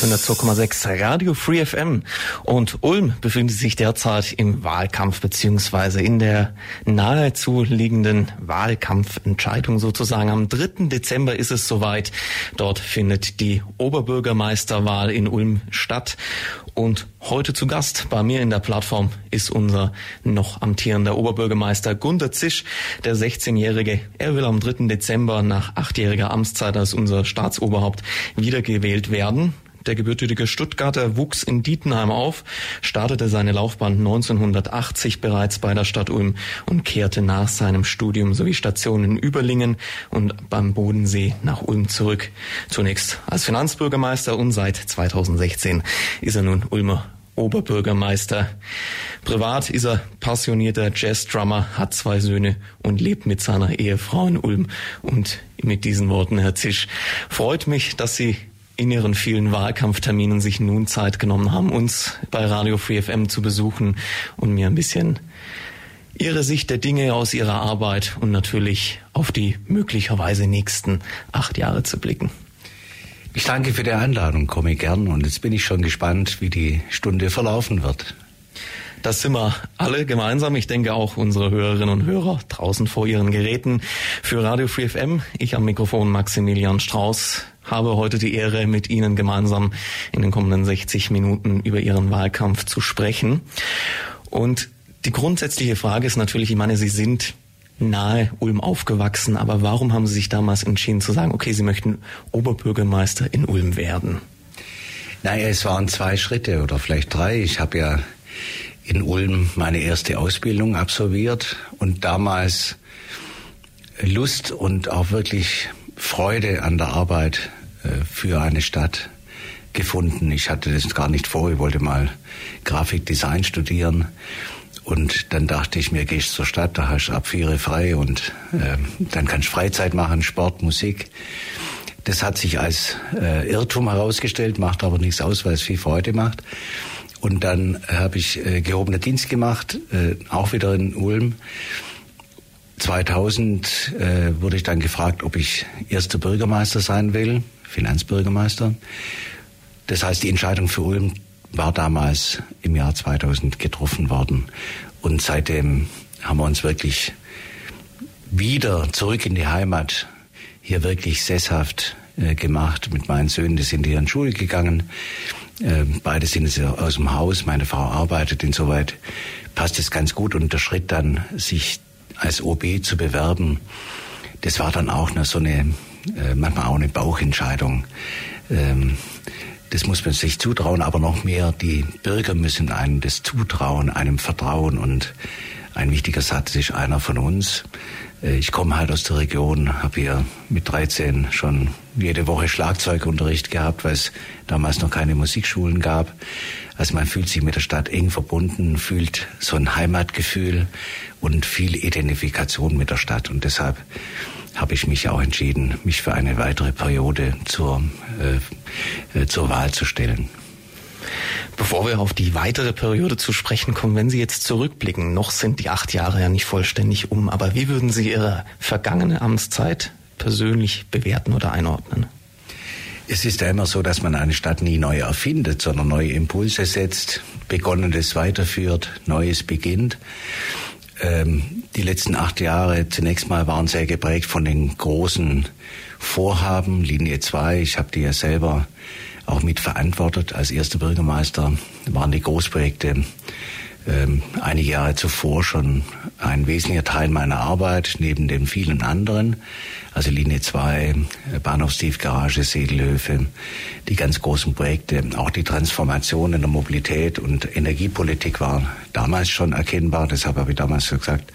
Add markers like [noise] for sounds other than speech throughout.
102,6 Radio Free FM und Ulm befindet sich derzeit im Wahlkampf beziehungsweise in der nahezu liegenden Wahlkampfentscheidung sozusagen. Am 3. Dezember ist es soweit. Dort findet die Oberbürgermeisterwahl in Ulm statt und heute zu Gast bei mir in der Plattform ist unser noch amtierender Oberbürgermeister Gunter Zisch, der 16-Jährige. Er will am 3. Dezember nach achtjähriger Amtszeit als unser Staatsoberhaupt wiedergewählt werden. Der gebürtige Stuttgarter wuchs in Dietenheim auf, startete seine Laufbahn 1980 bereits bei der Stadt Ulm und kehrte nach seinem Studium sowie Stationen in Überlingen und beim Bodensee nach Ulm zurück. Zunächst als Finanzbürgermeister und seit 2016 ist er nun Ulmer Oberbürgermeister. Privat ist er passionierter Jazzdrummer, hat zwei Söhne und lebt mit seiner Ehefrau in Ulm. Und mit diesen Worten, Herr Zisch, freut mich, dass Sie in ihren vielen Wahlkampfterminen sich nun Zeit genommen haben, uns bei Radio Free FM zu besuchen und mir ein bisschen ihre Sicht der Dinge aus ihrer Arbeit und natürlich auf die möglicherweise nächsten acht Jahre zu blicken. Ich danke für die Einladung, komme gern und jetzt bin ich schon gespannt, wie die Stunde verlaufen wird. Das sind wir alle gemeinsam. Ich denke auch unsere Hörerinnen und Hörer draußen vor ihren Geräten. Für Radio Free FM, ich am Mikrofon Maximilian Strauß habe heute die Ehre, mit Ihnen gemeinsam in den kommenden 60 Minuten über Ihren Wahlkampf zu sprechen. Und die grundsätzliche Frage ist natürlich, ich meine, Sie sind nahe Ulm aufgewachsen, aber warum haben Sie sich damals entschieden zu sagen, okay, Sie möchten Oberbürgermeister in Ulm werden? Naja, es waren zwei Schritte oder vielleicht drei. Ich habe ja in Ulm meine erste Ausbildung absolviert und damals Lust und auch wirklich Freude an der Arbeit äh, für eine Stadt gefunden. Ich hatte das gar nicht vor, ich wollte mal Grafikdesign studieren. Und dann dachte ich mir, gehst zur Stadt, da hast du ab vier frei und äh, dann kannst du Freizeit machen, Sport, Musik. Das hat sich als äh, Irrtum herausgestellt, macht aber nichts aus, weil es viel Freude macht. Und dann habe ich äh, gehobener Dienst gemacht, äh, auch wieder in Ulm. 2000 äh, wurde ich dann gefragt, ob ich erster Bürgermeister sein will, Finanzbürgermeister. Das heißt, die Entscheidung für Ulm war damals im Jahr 2000 getroffen worden. Und seitdem haben wir uns wirklich wieder zurück in die Heimat hier wirklich sesshaft äh, gemacht mit meinen Söhnen. Die sind hier in Schule gegangen. Äh, beide sind jetzt aus dem Haus. Meine Frau arbeitet. Insoweit passt es ganz gut. Und der Schritt dann, sich als OB zu bewerben, das war dann auch noch so eine, äh, manchmal auch eine Bauchentscheidung. Ähm, das muss man sich zutrauen, aber noch mehr, die Bürger müssen einem das zutrauen, einem vertrauen und ein wichtiger Satz ist einer von uns. Äh, ich komme halt aus der Region, habe hier mit 13 schon jede Woche Schlagzeugunterricht gehabt, weil es damals noch keine Musikschulen gab. Also man fühlt sich mit der Stadt eng verbunden, fühlt so ein Heimatgefühl und viel Identifikation mit der Stadt. Und deshalb habe ich mich auch entschieden, mich für eine weitere Periode zur, äh, äh, zur Wahl zu stellen. Bevor wir auf die weitere Periode zu sprechen kommen, wenn Sie jetzt zurückblicken, noch sind die acht Jahre ja nicht vollständig um, aber wie würden Sie Ihre vergangene Amtszeit persönlich bewerten oder einordnen? Es ist ja immer so, dass man eine Stadt nie neu erfindet, sondern neue Impulse setzt, Begonnenes weiterführt, Neues beginnt. Ähm, die letzten acht Jahre zunächst mal waren sehr geprägt von den großen Vorhaben, Linie 2. Ich habe die ja selber auch mitverantwortet. Als erster Bürgermeister waren die Großprojekte ähm, einige Jahre zuvor schon ein wesentlicher Teil meiner Arbeit, neben den vielen anderen. Also Linie 2, Bahnhofstiefgarage, Segelhöfe, die ganz großen Projekte, auch die Transformation in der Mobilität und Energiepolitik waren damals schon erkennbar. Deshalb habe ich damals so gesagt,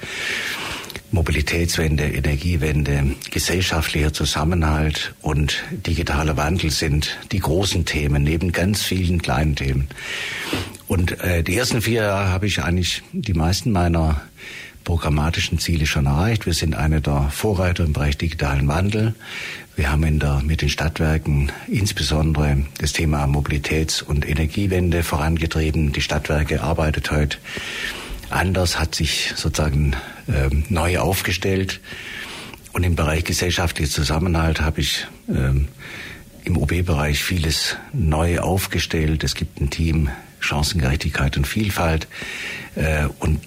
Mobilitätswende, Energiewende, gesellschaftlicher Zusammenhalt und digitaler Wandel sind die großen Themen, neben ganz vielen kleinen Themen. Und äh, die ersten vier Jahre habe ich eigentlich die meisten meiner programmatischen Ziele schon erreicht. Wir sind eine der Vorreiter im Bereich digitalen Wandel. Wir haben in der, mit den Stadtwerken insbesondere das Thema Mobilitäts- und Energiewende vorangetrieben. Die Stadtwerke arbeitet heute anders, hat sich sozusagen ähm, neu aufgestellt. Und im Bereich gesellschaftlicher Zusammenhalt habe ich ähm, im OB-Bereich vieles neu aufgestellt. Es gibt ein Team Chancengerechtigkeit und Vielfalt äh, und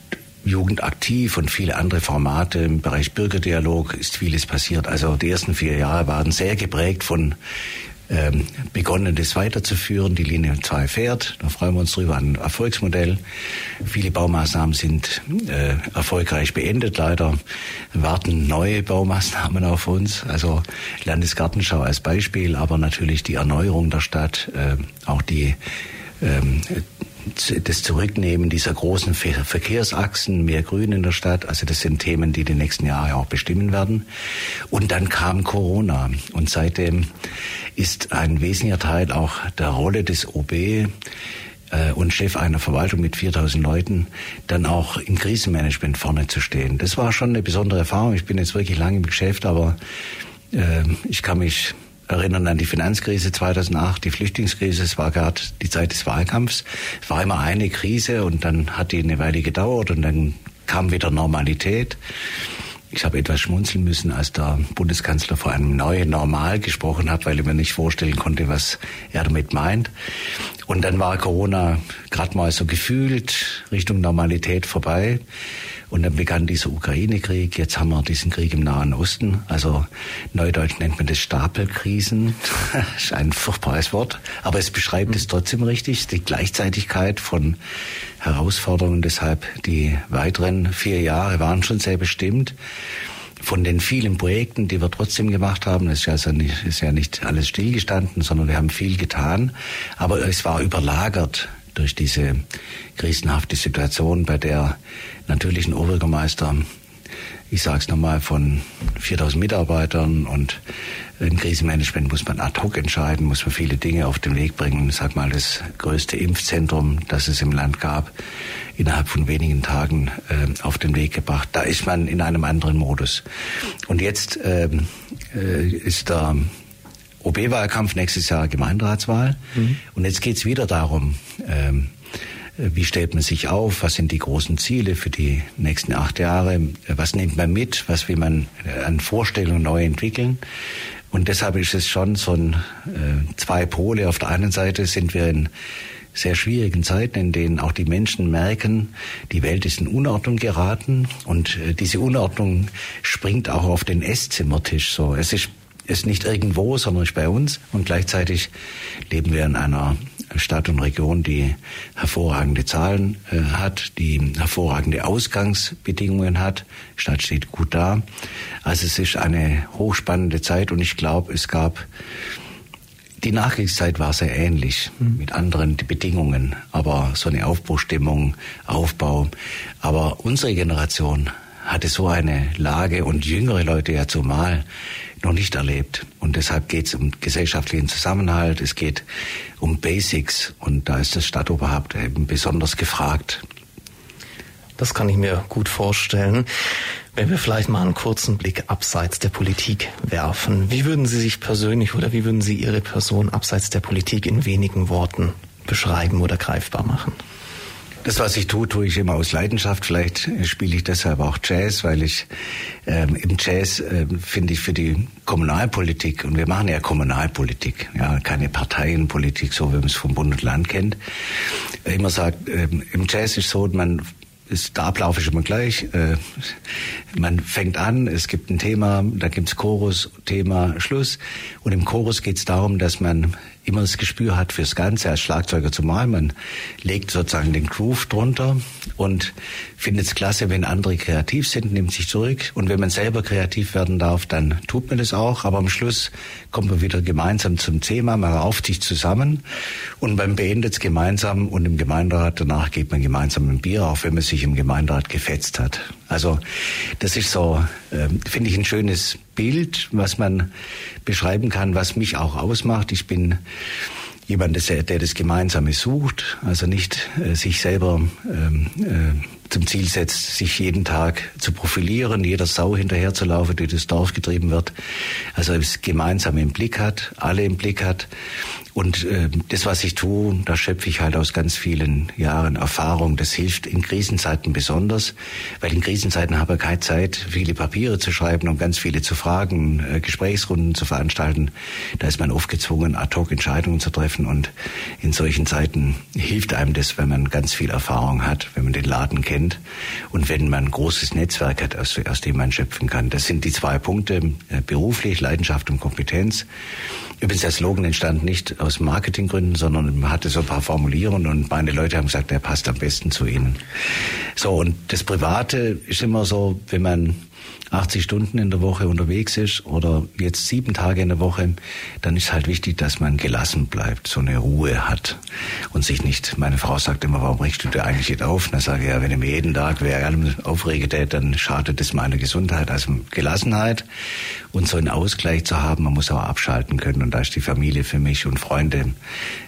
Jugend aktiv und viele andere Formate im Bereich Bürgerdialog ist vieles passiert. Also die ersten vier Jahre waren sehr geprägt von ähm, begonnen, das weiterzuführen. Die Linie 2 fährt, da freuen wir uns drüber, ein Erfolgsmodell. Viele Baumaßnahmen sind äh, erfolgreich beendet. Leider warten neue Baumaßnahmen auf uns. Also Landesgartenschau als Beispiel, aber natürlich die Erneuerung der Stadt, äh, auch die ähm, das Zurücknehmen dieser großen Verkehrsachsen, mehr Grün in der Stadt, also das sind Themen, die die nächsten Jahre auch bestimmen werden. Und dann kam Corona und seitdem ist ein wesentlicher Teil auch der Rolle des OB äh, und Chef einer Verwaltung mit 4000 Leuten, dann auch im Krisenmanagement vorne zu stehen. Das war schon eine besondere Erfahrung. Ich bin jetzt wirklich lange im Geschäft, aber äh, ich kann mich erinnern an die Finanzkrise 2008, die Flüchtlingskrise. Es war gerade die Zeit des Wahlkampfs. Es war immer eine Krise und dann hat die eine Weile gedauert und dann kam wieder Normalität. Ich habe etwas schmunzeln müssen, als der Bundeskanzler vor einem neuen Normal gesprochen hat, weil er mir nicht vorstellen konnte, was er damit meint. Und dann war Corona gerade mal so gefühlt Richtung Normalität vorbei. Und dann begann dieser Ukraine-Krieg. Jetzt haben wir diesen Krieg im Nahen Osten. Also neudeutsch nennt man das Stapelkrisen. [laughs] das ist ein furchtbares Wort. Aber es beschreibt es trotzdem richtig. Die Gleichzeitigkeit von Herausforderungen. Deshalb die weiteren vier Jahre waren schon sehr bestimmt von den vielen Projekten, die wir trotzdem gemacht haben, ist ja, also nicht, ist ja nicht alles stillgestanden, sondern wir haben viel getan. Aber es war überlagert durch diese krisenhafte Situation, bei der natürlich Oberbürgermeister, ich sage es nochmal, von 4000 Mitarbeitern und im Krisenmanagement muss man ad hoc entscheiden, muss man viele Dinge auf den Weg bringen. Ich sag mal, das größte Impfzentrum, das es im Land gab, innerhalb von wenigen Tagen äh, auf den Weg gebracht. Da ist man in einem anderen Modus. Und jetzt ähm, äh, ist der OB-Wahlkampf, nächstes Jahr Gemeinderatswahl. Mhm. Und jetzt geht's wieder darum, ähm, wie stellt man sich auf? Was sind die großen Ziele für die nächsten acht Jahre? Was nimmt man mit? Was will man an Vorstellungen neu entwickeln? Und deshalb ist es schon so ein äh, zwei Pole. Auf der einen Seite sind wir in sehr schwierigen Zeiten, in denen auch die Menschen merken, die Welt ist in Unordnung geraten und äh, diese Unordnung springt auch auf den Esszimmertisch. So, es ist ist nicht irgendwo, sondern ist bei uns und gleichzeitig leben wir in einer Stadt und Region, die hervorragende Zahlen äh, hat, die hervorragende Ausgangsbedingungen hat. Die Stadt steht gut da. Also es ist eine hochspannende Zeit und ich glaube, es gab die Nachkriegszeit war sehr ähnlich mhm. mit anderen Bedingungen, aber so eine Aufbruchstimmung, Aufbau. Aber unsere Generation hatte so eine Lage und jüngere Leute ja zumal noch nicht erlebt. Und deshalb geht es um gesellschaftlichen Zusammenhalt, es geht um Basics und da ist das Stadtoberhaupt eben besonders gefragt. Das kann ich mir gut vorstellen. Wenn wir vielleicht mal einen kurzen Blick abseits der Politik werfen, wie würden Sie sich persönlich oder wie würden Sie Ihre Person abseits der Politik in wenigen Worten beschreiben oder greifbar machen? Das, was ich tue, tue ich immer aus Leidenschaft. Vielleicht spiele ich deshalb auch Jazz, weil ich ähm, im Jazz äh, finde ich für die Kommunalpolitik, und wir machen ja Kommunalpolitik, ja, keine Parteienpolitik, so wie man es vom Bund und Land kennt, immer sagt, ähm, im Jazz ist so, man ist, der Ablauf ist immer gleich. Äh, man fängt an, es gibt ein Thema, da gibt's Chorus, Thema, Schluss. Und im Chorus geht's darum, dass man immer das Gespür hat fürs Ganze als Schlagzeuger zumal. Man legt sozusagen den Groove drunter und findet es klasse, wenn andere kreativ sind, nimmt sich zurück. Und wenn man selber kreativ werden darf, dann tut man das auch. Aber am Schluss kommt man wieder gemeinsam zum Thema, man rauft sich zusammen und man beendet es gemeinsam und im Gemeinderat danach geht man gemeinsam ein Bier, auch wenn man sich im Gemeinderat gefetzt hat. Also das ist so, äh, finde ich, ein schönes Bild, was man beschreiben kann, was mich auch ausmacht. Ich bin jemand, der das Gemeinsame sucht, also nicht äh, sich selber ähm, äh, zum Ziel setzt, sich jeden Tag zu profilieren, jeder Sau hinterherzulaufen, die das Dorf getrieben wird. Also das Gemeinsame im Blick hat, alle im Blick hat und äh, das, was ich tue, da schöpfe ich halt aus ganz vielen Jahren Erfahrung. Das hilft in Krisenzeiten besonders, weil in Krisenzeiten habe ich keine Zeit, viele Papiere zu schreiben und ganz viele zu fragen, äh, Gesprächsrunden zu veranstalten. Da ist man oft gezwungen, ad hoc Entscheidungen zu treffen. Und in solchen Zeiten hilft einem das, wenn man ganz viel Erfahrung hat, wenn man den Laden kennt und wenn man ein großes Netzwerk hat, aus, aus dem man schöpfen kann. Das sind die zwei Punkte, äh, beruflich, Leidenschaft und Kompetenz. Übrigens, der Slogan entstand nicht aus Marketinggründen, sondern man hatte so ein paar Formulierungen und meine Leute haben gesagt, der passt am besten zu ihnen. So, und das Private ist immer so, wenn man 80 Stunden in der Woche unterwegs ist oder jetzt sieben Tage in der Woche, dann ist halt wichtig, dass man gelassen bleibt, so eine Ruhe hat und sich nicht, meine Frau sagt immer, warum regst du dir eigentlich nicht auf? Und dann sage ich, ja, wenn ich mir jeden Tag allem aufrege, dann schadet es meiner Gesundheit. Also Gelassenheit und so einen Ausgleich zu haben, man muss auch abschalten können und da ist die Familie für mich und Freunde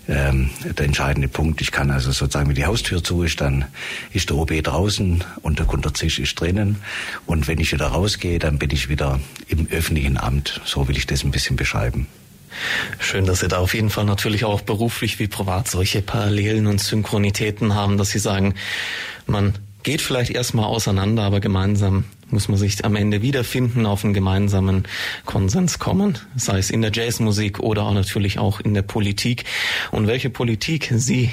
ähm, der entscheidende Punkt. Ich kann also sozusagen, wenn die Haustür zu ist, dann ist der OB draußen und der Kunterzisch ist drinnen und wenn ich wieder rausgehe, dann bin ich wieder im öffentlichen Amt. So will ich das ein bisschen beschreiben. Schön, dass Sie da auf jeden Fall natürlich auch beruflich wie privat solche Parallelen und Synchronitäten haben, dass Sie sagen, man geht vielleicht erstmal auseinander, aber gemeinsam muss man sich am Ende wiederfinden, auf einen gemeinsamen Konsens kommen, sei es in der Jazzmusik oder auch natürlich auch in der Politik. Und welche Politik Sie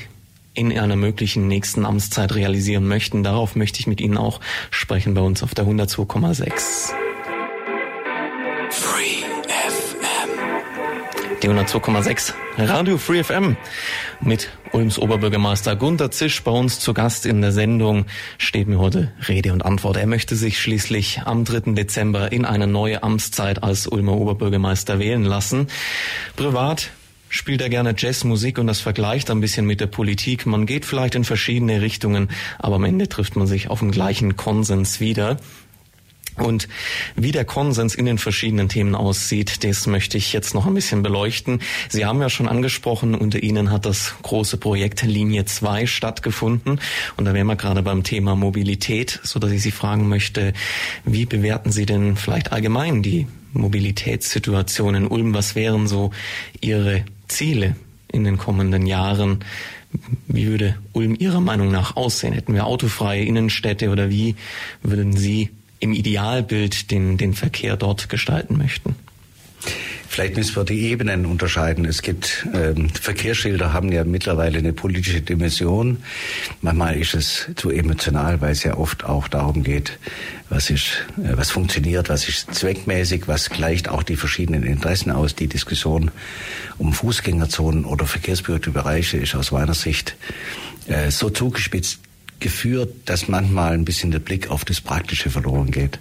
in einer möglichen nächsten Amtszeit realisieren möchten, darauf möchte ich mit Ihnen auch sprechen bei uns auf der 102,6. Die 102,6 Radio Free FM mit Ulms Oberbürgermeister Gunter Zisch bei uns zu Gast in der Sendung steht mir heute Rede und Antwort. Er möchte sich schließlich am 3. Dezember in eine neue Amtszeit als Ulmer Oberbürgermeister wählen lassen. Privat spielt er gerne Jazzmusik und das vergleicht ein bisschen mit der Politik. Man geht vielleicht in verschiedene Richtungen, aber am Ende trifft man sich auf den gleichen Konsens wieder. Und wie der Konsens in den verschiedenen Themen aussieht, das möchte ich jetzt noch ein bisschen beleuchten. Sie haben ja schon angesprochen, unter Ihnen hat das große Projekt Linie 2 stattgefunden. Und da wären wir gerade beim Thema Mobilität, so dass ich Sie fragen möchte, wie bewerten Sie denn vielleicht allgemein die Mobilitätssituation in Ulm? Was wären so Ihre Ziele in den kommenden Jahren? Wie würde Ulm Ihrer Meinung nach aussehen? Hätten wir autofreie Innenstädte oder wie würden Sie im Idealbild den, den Verkehr dort gestalten möchten? Vielleicht müssen wir die Ebenen unterscheiden. Es gibt ähm, Verkehrsschilder haben ja mittlerweile eine politische Dimension. Manchmal ist es zu emotional, weil es ja oft auch darum geht, was ist, äh, was funktioniert, was ist zweckmäßig, was gleicht auch die verschiedenen Interessen aus. Die Diskussion um Fußgängerzonen oder verkehrsberuhigte Bereiche ist aus meiner Sicht äh, so zugespitzt geführt, dass manchmal ein bisschen der Blick auf das Praktische verloren geht.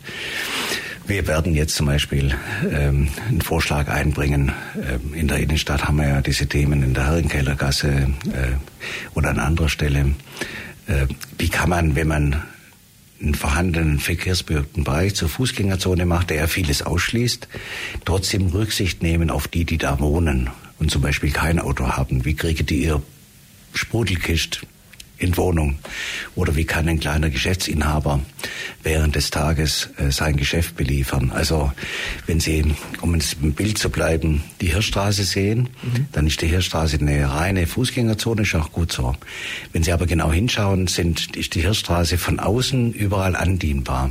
Wir werden jetzt zum Beispiel ähm, einen Vorschlag einbringen. Ähm, in der Innenstadt haben wir ja diese Themen in der Herrenkellergasse äh, oder an anderer Stelle. Äh, wie kann man, wenn man einen vorhandenen verkehrsberuhigten Bereich zur Fußgängerzone macht, der ja vieles ausschließt, trotzdem Rücksicht nehmen auf die, die da wohnen und zum Beispiel kein Auto haben. Wie kriegen die ihr Sprudelkist in Wohnung? Oder wie kann ein kleiner Geschäftsinhaber während des Tages äh, sein Geschäft beliefern? Also wenn Sie, um im Bild zu bleiben, die Hirschstraße sehen, mhm. dann ist die Hirschstraße eine reine Fußgängerzone, ist auch gut so. Wenn Sie aber genau hinschauen, sind, ist die Hirschstraße von außen überall andienbar.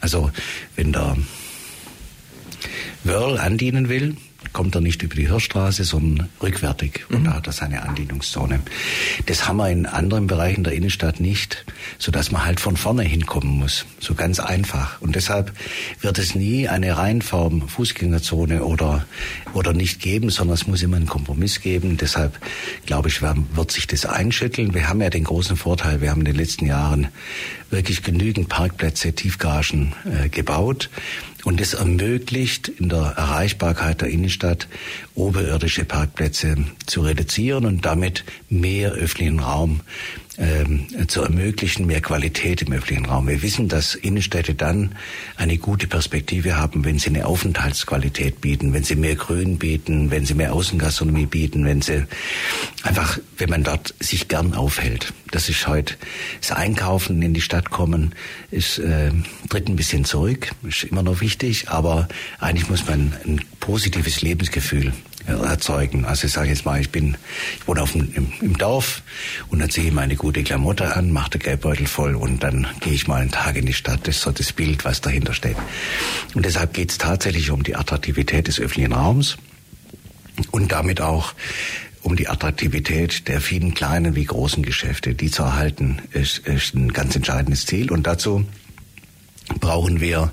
Also wenn der Wörl andienen will, kommt er nicht über die Hirschstraße, sondern rückwärtig. Und mhm. da hat er seine Andienungszone. Das haben wir in anderen Bereichen der Innenstadt nicht, sodass man halt von vorne hinkommen muss. So ganz einfach. Und deshalb wird es nie eine Reinform Fußgängerzone oder, oder nicht geben, sondern es muss immer einen Kompromiss geben. Deshalb, glaube ich, wird sich das einschütteln. Wir haben ja den großen Vorteil, wir haben in den letzten Jahren wirklich genügend Parkplätze, Tiefgaragen äh, gebaut. Und es ermöglicht in der Erreichbarkeit der Innenstadt oberirdische Parkplätze zu reduzieren und damit mehr öffentlichen Raum ähm, zu ermöglichen mehr Qualität im öffentlichen Raum. Wir wissen, dass Innenstädte dann eine gute Perspektive haben, wenn sie eine Aufenthaltsqualität bieten, wenn sie mehr Grün bieten, wenn sie mehr Außengastronomie bieten, wenn sie einfach, wenn man dort sich gern aufhält. Das ist heute das Einkaufen in die Stadt kommen, ist äh, tritt ein bisschen zurück, ist immer noch wichtig, aber eigentlich muss man ein positives Lebensgefühl erzeugen. Also ich sage jetzt mal, ich bin, ich wohne auf dem, im, im Dorf und dann ziehe ich meine gute Klamotte an, mache den Geldbeutel voll und dann gehe ich mal einen Tag in die Stadt. Das ist so das Bild, was dahinter steht. Und deshalb geht es tatsächlich um die Attraktivität des öffentlichen Raums und damit auch um die Attraktivität der vielen kleinen wie großen Geschäfte. Die zu erhalten, ist, ist ein ganz entscheidendes Ziel. Und dazu brauchen wir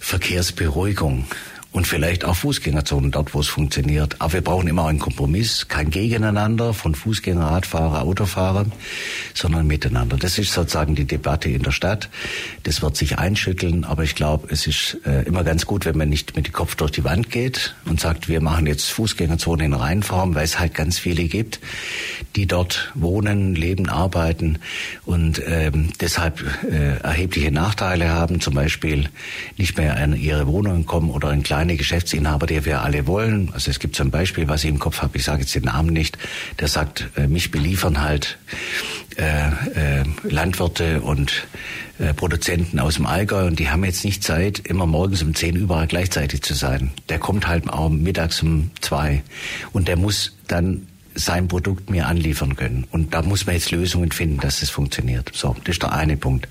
Verkehrsberuhigung und vielleicht auch Fußgängerzonen dort, wo es funktioniert. Aber wir brauchen immer einen Kompromiss, kein Gegeneinander von Fußgänger, Radfahrer, Autofahrer, sondern miteinander. Das ist sozusagen die Debatte in der Stadt. Das wird sich einschütteln, aber ich glaube, es ist äh, immer ganz gut, wenn man nicht mit dem Kopf durch die Wand geht und sagt, wir machen jetzt Fußgängerzonen in Rheinform, weil es halt ganz viele gibt, die dort wohnen, leben, arbeiten und ähm, deshalb äh, erhebliche Nachteile haben, zum Beispiel nicht mehr an ihre Wohnungen kommen oder in kleine Geschäftsinhaber, die wir alle wollen. Also es gibt zum Beispiel, was ich im Kopf habe, ich sage jetzt den Namen nicht, der sagt, äh, mich beliefern halt äh, äh, Landwirte und äh, Produzenten aus dem Allgäu und die haben jetzt nicht Zeit, immer morgens um zehn überall gleichzeitig zu sein. Der kommt halt auch mittags um zwei und der muss dann sein Produkt mir anliefern können. Und da muss man jetzt Lösungen finden, dass das funktioniert. So, das ist der eine Punkt.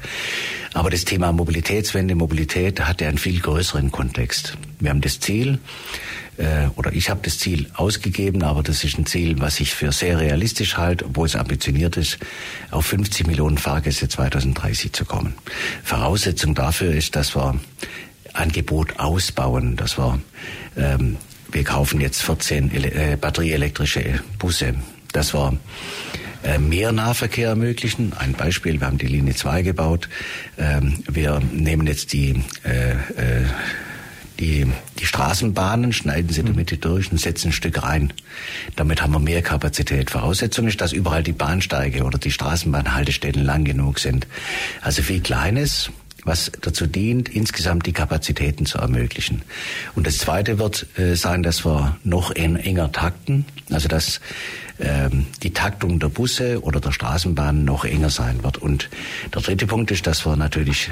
Aber das Thema Mobilitätswende, Mobilität hat ja einen viel größeren Kontext. Wir haben das Ziel, äh, oder ich habe das Ziel ausgegeben, aber das ist ein Ziel, was ich für sehr realistisch halte, obwohl es ambitioniert ist, auf 50 Millionen Fahrgäste 2030 zu kommen. Voraussetzung dafür ist, dass wir Angebot ausbauen, dass wir ähm, wir kaufen jetzt 14 äh, batterieelektrische Busse. Das war äh, mehr Nahverkehr ermöglichen. Ein Beispiel, wir haben die Linie 2 gebaut. Ähm, wir nehmen jetzt die, äh, äh, die, die Straßenbahnen, schneiden sie in der mhm. Mitte durch und setzen ein Stück rein. Damit haben wir mehr Kapazität. Voraussetzung ist, dass überall die Bahnsteige oder die Straßenbahnhaltestellen lang genug sind. Also viel Kleines, was dazu dient, insgesamt die Kapazitäten zu ermöglichen. Und das Zweite wird äh, sein, dass wir noch en enger takten, also dass die Taktung der Busse oder der Straßenbahnen noch enger sein wird. Und der dritte Punkt ist, dass wir natürlich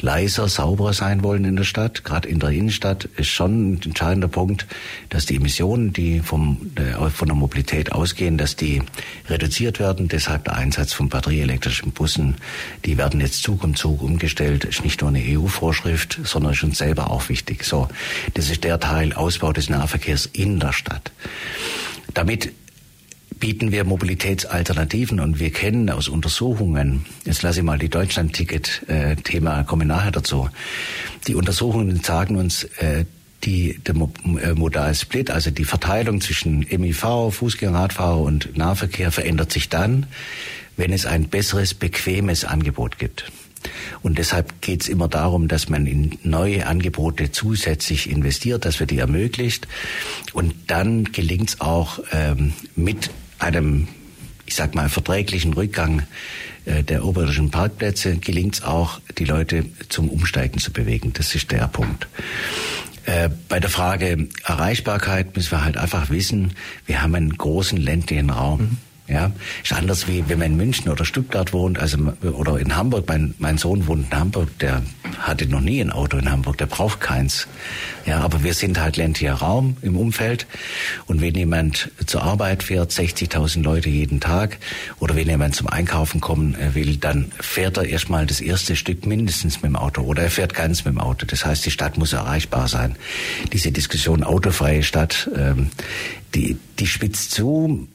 leiser, sauberer sein wollen in der Stadt. Gerade in der Innenstadt ist schon ein entscheidender Punkt, dass die Emissionen, die vom, äh, von der Mobilität ausgehen, dass die reduziert werden. Deshalb der Einsatz von batterieelektrischen Bussen. Die werden jetzt Zug um Zug umgestellt. Ist nicht nur eine EU-Vorschrift, sondern ist uns selber auch wichtig. So, das ist der Teil Ausbau des Nahverkehrs in der Stadt. Damit bieten wir Mobilitätsalternativen und wir kennen aus Untersuchungen, jetzt lasse ich mal die Deutschland-Ticket-Thema, komme nachher dazu. Die Untersuchungen sagen uns, äh, die, der äh, Modal-Split, also die Verteilung zwischen MIV, Fußgänger, Radfahrer und Nahverkehr verändert sich dann, wenn es ein besseres, bequemes Angebot gibt. Und deshalb geht es immer darum, dass man in neue Angebote zusätzlich investiert, dass wir die ermöglicht. Und dann gelingt es auch ähm, mit einem, ich sag mal, verträglichen Rückgang äh, der oberirdischen Parkplätze gelingt es auch, die Leute zum Umsteigen zu bewegen. Das ist der Punkt. Äh, bei der Frage Erreichbarkeit müssen wir halt einfach wissen, wir haben einen großen ländlichen Raum. Mhm. Ja, ist anders wie wenn man in München oder Stuttgart wohnt, also oder in Hamburg. Mein, mein Sohn wohnt in Hamburg, der hatte noch nie ein Auto in Hamburg, der braucht keins. Ja, aber wir sind halt ländlicher Raum im Umfeld und wenn jemand zur Arbeit fährt, 60.000 Leute jeden Tag, oder wenn jemand zum Einkaufen kommen äh, will, dann fährt er erstmal das erste Stück mindestens mit dem Auto oder er fährt ganz mit dem Auto. Das heißt, die Stadt muss erreichbar sein. Diese Diskussion autofreie Stadt, ähm, die, die spitzt zu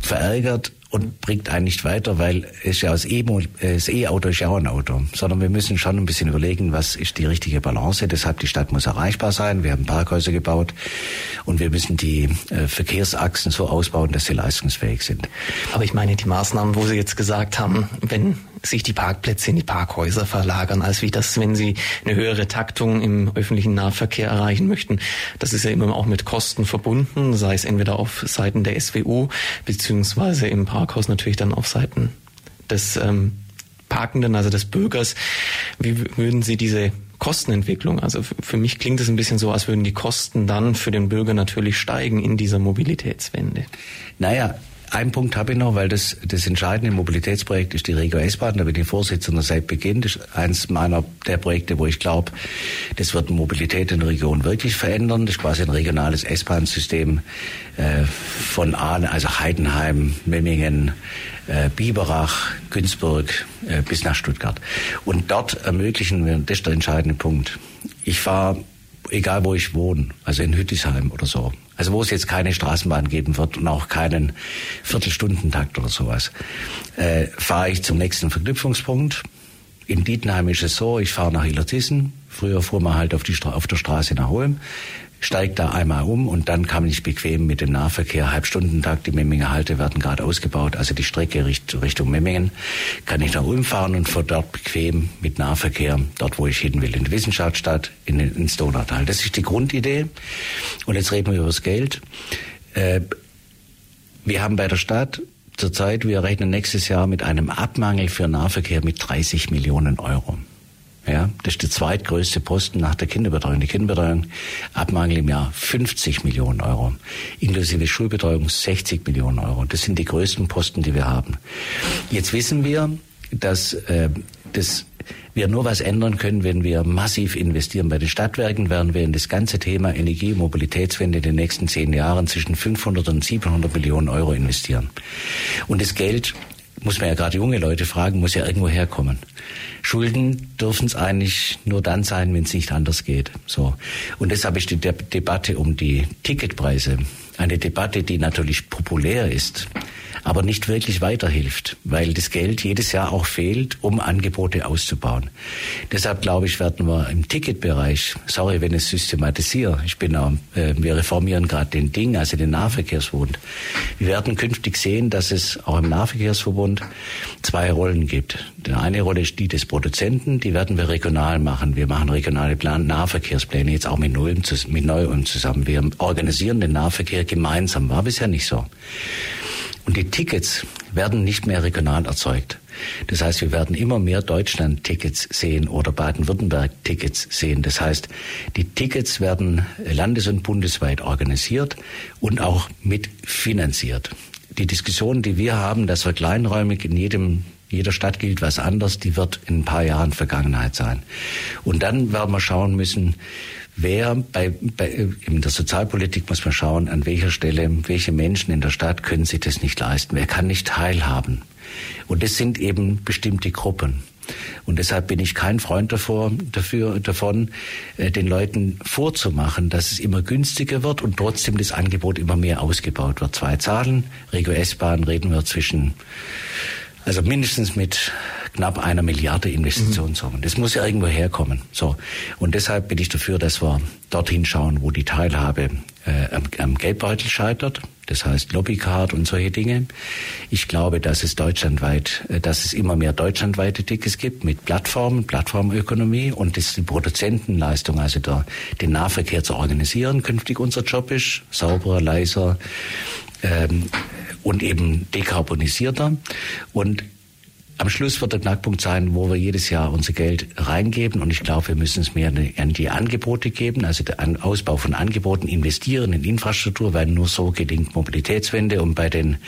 verärgert und bringt einen nicht weiter, weil es ja aus das E-Auto ist ja auch ein Auto, sondern wir müssen schon ein bisschen überlegen, was ist die richtige Balance. Deshalb die Stadt muss erreichbar sein. Wir haben Parkhäuser gebaut und wir müssen die äh, Verkehrsachsen so ausbauen, dass sie leistungsfähig sind. Aber ich meine die Maßnahmen, wo Sie jetzt gesagt haben, wenn sich die Parkplätze in die Parkhäuser verlagern, als wie das, wenn sie eine höhere Taktung im öffentlichen Nahverkehr erreichen möchten. Das ist ja immer auch mit Kosten verbunden, sei es entweder auf Seiten der SWU beziehungsweise im Parkhaus natürlich dann auf Seiten des ähm, Parkenden, also des Bürgers. Wie würden Sie diese Kostenentwicklung, also für mich klingt es ein bisschen so, als würden die Kosten dann für den Bürger natürlich steigen in dieser Mobilitätswende. Naja, ein Punkt habe ich noch, weil das, das entscheidende Mobilitätsprojekt ist die Regio S-Bahn. Da bin ich Vorsitzender seit Beginn. Das ist eines meiner der Projekte, wo ich glaube, das wird Mobilität in der Region wirklich verändern. Das ist quasi ein regionales S-Bahn-System äh, von Ahlen, also Heidenheim, Memmingen, äh, Biberach, Günzburg äh, bis nach Stuttgart. Und dort ermöglichen wir, das ist der entscheidende Punkt. Ich fahre, egal wo ich wohne, also in Hüttisheim oder so, also wo es jetzt keine Straßenbahn geben wird und auch keinen Viertelstundentakt oder sowas, äh, fahre ich zum nächsten Verknüpfungspunkt. In Dietenheim ist es so, ich fahre nach Illertissen. Früher fuhr man halt auf, die auf der Straße nach Holm steigt da einmal um und dann kann ich bequem mit dem Nahverkehr, Halbstundentakt, die Memminger Halte werden gerade ausgebaut, also die Strecke Richtung Memmingen, kann ich nach Ulm fahren und von dort bequem mit Nahverkehr, dort wo ich hin will, in die Wissenschaftsstadt, in, ins Donautal. Das ist die Grundidee. Und jetzt reden wir über das Geld. Äh, wir haben bei der Stadt zurzeit, wir rechnen nächstes Jahr mit einem Abmangel für Nahverkehr mit 30 Millionen Euro. Ja, das ist der zweitgrößte Posten nach der Kinderbetreuung. Die Kinderbetreuung Abmangel im Jahr 50 Millionen Euro, inklusive Schulbetreuung 60 Millionen Euro. Das sind die größten Posten, die wir haben. Jetzt wissen wir, dass äh, das wir nur was ändern können, wenn wir massiv investieren. Bei den Stadtwerken werden wir in das ganze Thema Energie- und Mobilitätswende in den nächsten zehn Jahren zwischen 500 und 700 Millionen Euro investieren. Und das Geld muss man ja gerade junge Leute fragen, muss ja irgendwo herkommen. Schulden dürfen es eigentlich nur dann sein, wenn es nicht anders geht. So. Und deshalb ist die De Debatte um die Ticketpreise eine Debatte, die natürlich populär ist aber nicht wirklich weiterhilft, weil das Geld jedes Jahr auch fehlt, um Angebote auszubauen. Deshalb glaube ich, werden wir im Ticketbereich, sorry, wenn ich es systematisiere, ich bin auch, äh, wir reformieren gerade den Ding, also den Nahverkehrsverbund. Wir werden künftig sehen, dass es auch im Nahverkehrsverbund zwei Rollen gibt. Die eine Rolle ist die des Produzenten, die werden wir regional machen. Wir machen regionale Plan Nahverkehrspläne, jetzt auch mit Neu-Ulm zusammen. Wir organisieren den Nahverkehr gemeinsam, war bisher nicht so. Und die Tickets werden nicht mehr regional erzeugt. Das heißt, wir werden immer mehr Deutschland-Tickets sehen oder Baden-Württemberg-Tickets sehen. Das heißt, die Tickets werden landes- und bundesweit organisiert und auch mitfinanziert. Die Diskussion, die wir haben, dass wir kleinräumig in jedem jeder Stadt gilt was anders, die wird in ein paar Jahren Vergangenheit sein. Und dann werden wir schauen müssen, wer bei, bei, in der Sozialpolitik muss man schauen, an welcher Stelle, welche Menschen in der Stadt können sich das nicht leisten, wer kann nicht teilhaben. Und das sind eben bestimmte Gruppen. Und deshalb bin ich kein Freund davor, dafür, davon, äh, den Leuten vorzumachen, dass es immer günstiger wird und trotzdem das Angebot immer mehr ausgebaut wird. Zwei Zahlen, Regio S-Bahn reden wir zwischen, also mindestens mit knapp einer Milliarde Investitionssummen. Mhm. Das muss ja irgendwo herkommen. So. Und deshalb bin ich dafür, dass wir dorthin schauen, wo die Teilhabe äh, am, am Geldbeutel scheitert. Das heißt Lobbycard und solche Dinge. Ich glaube, dass es deutschlandweit, äh, dass es immer mehr deutschlandweite Tickets gibt mit Plattformen, Plattformökonomie und dass die Produzentenleistung, also der, den Nahverkehr zu organisieren, künftig unser Job ist. Sauberer, leiser, ähm, und eben dekarbonisierter. Und am Schluss wird der Knackpunkt sein, wo wir jedes Jahr unser Geld reingeben. Und ich glaube, wir müssen es mehr an die Angebote geben, also den Ausbau von Angeboten, investieren in Infrastruktur, weil nur so gelingt Mobilitätswende. Und bei den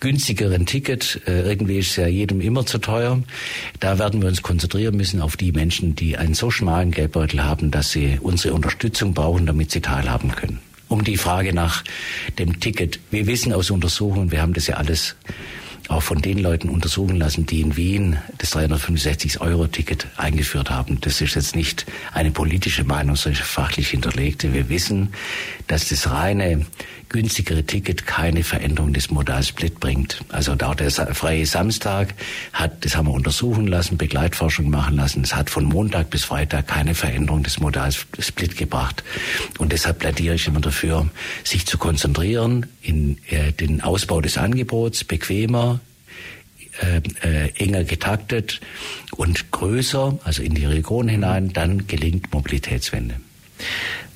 günstigeren Ticket, äh, irgendwie ist ja jedem immer zu teuer. Da werden wir uns konzentrieren müssen auf die Menschen, die einen so schmalen Geldbeutel haben, dass sie unsere Unterstützung brauchen, damit sie teilhaben können. Um die Frage nach dem Ticket. Wir wissen aus Untersuchungen, wir haben das ja alles auch von den Leuten untersuchen lassen, die in Wien das 365-Euro-Ticket eingeführt haben. Das ist jetzt nicht eine politische Meinung, sondern fachlich hinterlegte. Wir wissen, dass das reine günstigere Ticket keine Veränderung des Modalsplit bringt. Also auch der freie Samstag hat, das haben wir untersuchen lassen, Begleitforschung machen lassen, es hat von Montag bis Freitag keine Veränderung des Modalsplit gebracht. Und deshalb plädiere ich immer dafür, sich zu konzentrieren in äh, den Ausbau des Angebots, bequemer, äh, äh, enger getaktet und größer, also in die Region hinein, dann gelingt Mobilitätswende.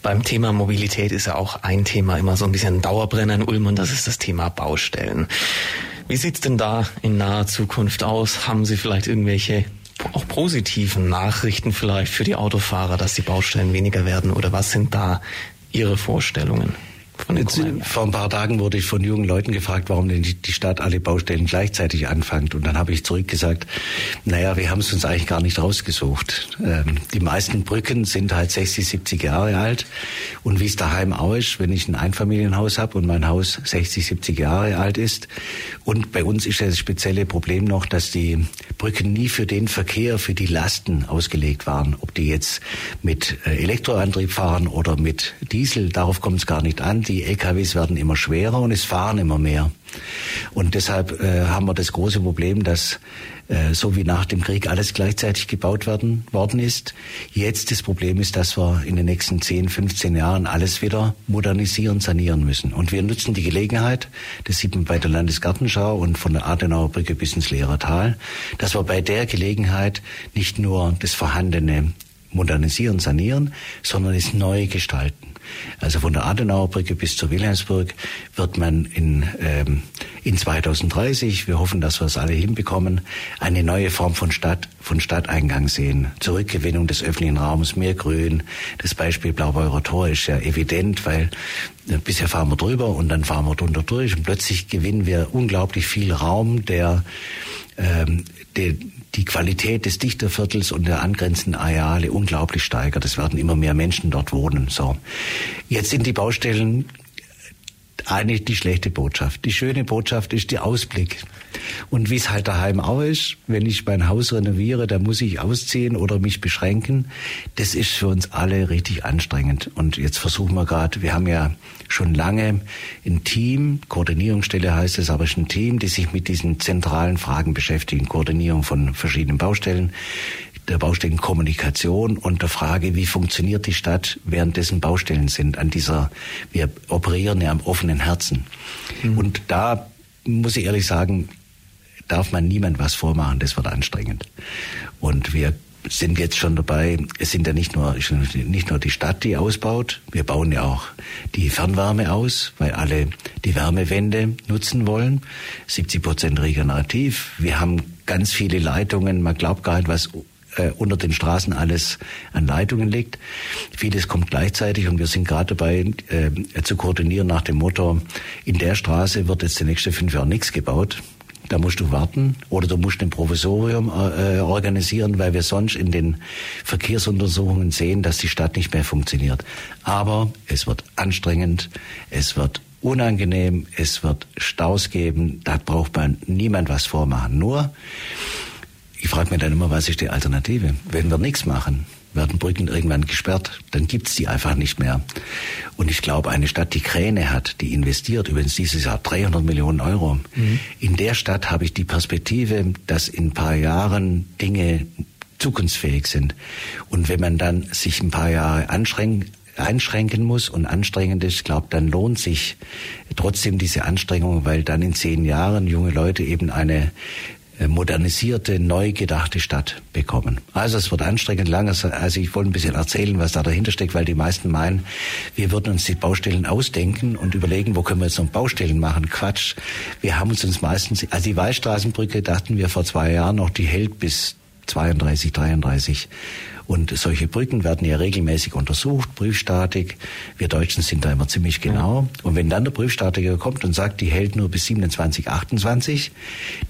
Beim Thema Mobilität ist ja auch ein Thema immer so ein bisschen Dauerbrenner in Ulm und das ist das Thema Baustellen. Wie sieht's denn da in naher Zukunft aus? Haben Sie vielleicht irgendwelche auch positiven Nachrichten vielleicht für die Autofahrer, dass die Baustellen weniger werden oder was sind da Ihre Vorstellungen? Jetzt, vor ein paar Tagen wurde ich von jungen Leuten gefragt, warum denn die Stadt alle Baustellen gleichzeitig anfängt. Und dann habe ich zurückgesagt, naja, wir haben es uns eigentlich gar nicht rausgesucht. Ähm, die meisten Brücken sind halt 60, 70 Jahre alt. Und wie es daheim auch ist, wenn ich ein Einfamilienhaus habe und mein Haus 60, 70 Jahre alt ist. Und bei uns ist das spezielle Problem noch, dass die Brücken nie für den Verkehr, für die Lasten ausgelegt waren. Ob die jetzt mit äh, Elektroantrieb fahren oder mit Diesel, darauf kommt es gar nicht an. Die LKWs werden immer schwerer und es fahren immer mehr. Und deshalb äh, haben wir das große Problem, dass äh, so wie nach dem Krieg alles gleichzeitig gebaut werden, worden ist. Jetzt das Problem ist, dass wir in den nächsten 10, 15 Jahren alles wieder modernisieren, sanieren müssen. Und wir nutzen die Gelegenheit, das sieht man bei der Landesgartenschau und von der Adenauer Brücke bis ins Lehrertal, dass wir bei der Gelegenheit nicht nur das Vorhandene modernisieren, sanieren, sondern es neu gestalten. Also von der Adenauer Brücke bis zur Wilhelmsburg wird man in, ähm, in 2030, wir hoffen, dass wir es alle hinbekommen, eine neue Form von Stadt, von Stadteingang sehen. Zurückgewinnung des öffentlichen Raums, mehr Grün. Das Beispiel Blaubeurer Tor ist ja evident, weil äh, bisher fahren wir drüber und dann fahren wir drunter durch und plötzlich gewinnen wir unglaublich viel Raum, der, ähm, der die Qualität des Dichterviertels und der angrenzenden Areale unglaublich steigert. Es werden immer mehr Menschen dort wohnen. So. Jetzt sind die Baustellen eigentlich die schlechte Botschaft. Die schöne Botschaft ist der Ausblick. Und wie es halt daheim auch ist, wenn ich mein Haus renoviere, dann muss ich ausziehen oder mich beschränken. Das ist für uns alle richtig anstrengend. Und jetzt versuchen wir gerade, wir haben ja schon lange ein Team, Koordinierungsstelle heißt es, aber es ist ein Team, die sich mit diesen zentralen Fragen beschäftigen. Koordinierung von verschiedenen Baustellen, der Baustellenkommunikation und der Frage, wie funktioniert die Stadt, währenddessen Baustellen sind. An dieser, wir operieren ja am offenen Herzen. Mhm. Und da muss ich ehrlich sagen, darf man niemand was vormachen, das wird anstrengend. Und wir sind jetzt schon dabei, es sind ja nicht nur, nicht nur die Stadt, die ausbaut, wir bauen ja auch die Fernwärme aus, weil alle die Wärmewende nutzen wollen. 70 Prozent regenerativ. Wir haben ganz viele Leitungen, man glaubt gar nicht, was äh, unter den Straßen alles an Leitungen liegt. Vieles kommt gleichzeitig und wir sind gerade dabei äh, zu koordinieren nach dem Motto, in der Straße wird jetzt die nächsten fünf Jahre nichts gebaut. Da musst du warten oder du musst ein Provisorium äh, organisieren, weil wir sonst in den Verkehrsuntersuchungen sehen, dass die Stadt nicht mehr funktioniert. Aber es wird anstrengend, es wird unangenehm, es wird Staus geben, da braucht man niemand was vormachen. Nur ich frage mich dann immer, was ist die Alternative? Wenn wir nichts machen, werden Brücken irgendwann gesperrt, dann gibt's die einfach nicht mehr. Und ich glaube, eine Stadt, die Kräne hat, die investiert übrigens dieses Jahr 300 Millionen Euro. Mhm. In der Stadt habe ich die Perspektive, dass in ein paar Jahren Dinge zukunftsfähig sind. Und wenn man dann sich ein paar Jahre anschränkt, einschränken muss und anstrengend ist, glaube dann lohnt sich trotzdem diese Anstrengung, weil dann in zehn Jahren junge Leute eben eine modernisierte, neu gedachte Stadt bekommen. Also es wird anstrengend lang. Also ich wollte ein bisschen erzählen, was da dahinter steckt, weil die meisten meinen, wir würden uns die Baustellen ausdenken und überlegen, wo können wir jetzt noch Baustellen machen. Quatsch. Wir haben uns uns meistens, also die Wallstraßenbrücke dachten wir vor zwei Jahren noch, die hält bis 32, 33. Und solche Brücken werden ja regelmäßig untersucht, Prüfstatik. Wir Deutschen sind da immer ziemlich genau. Und wenn dann der Prüfstatiker kommt und sagt, die hält nur bis 27, 28,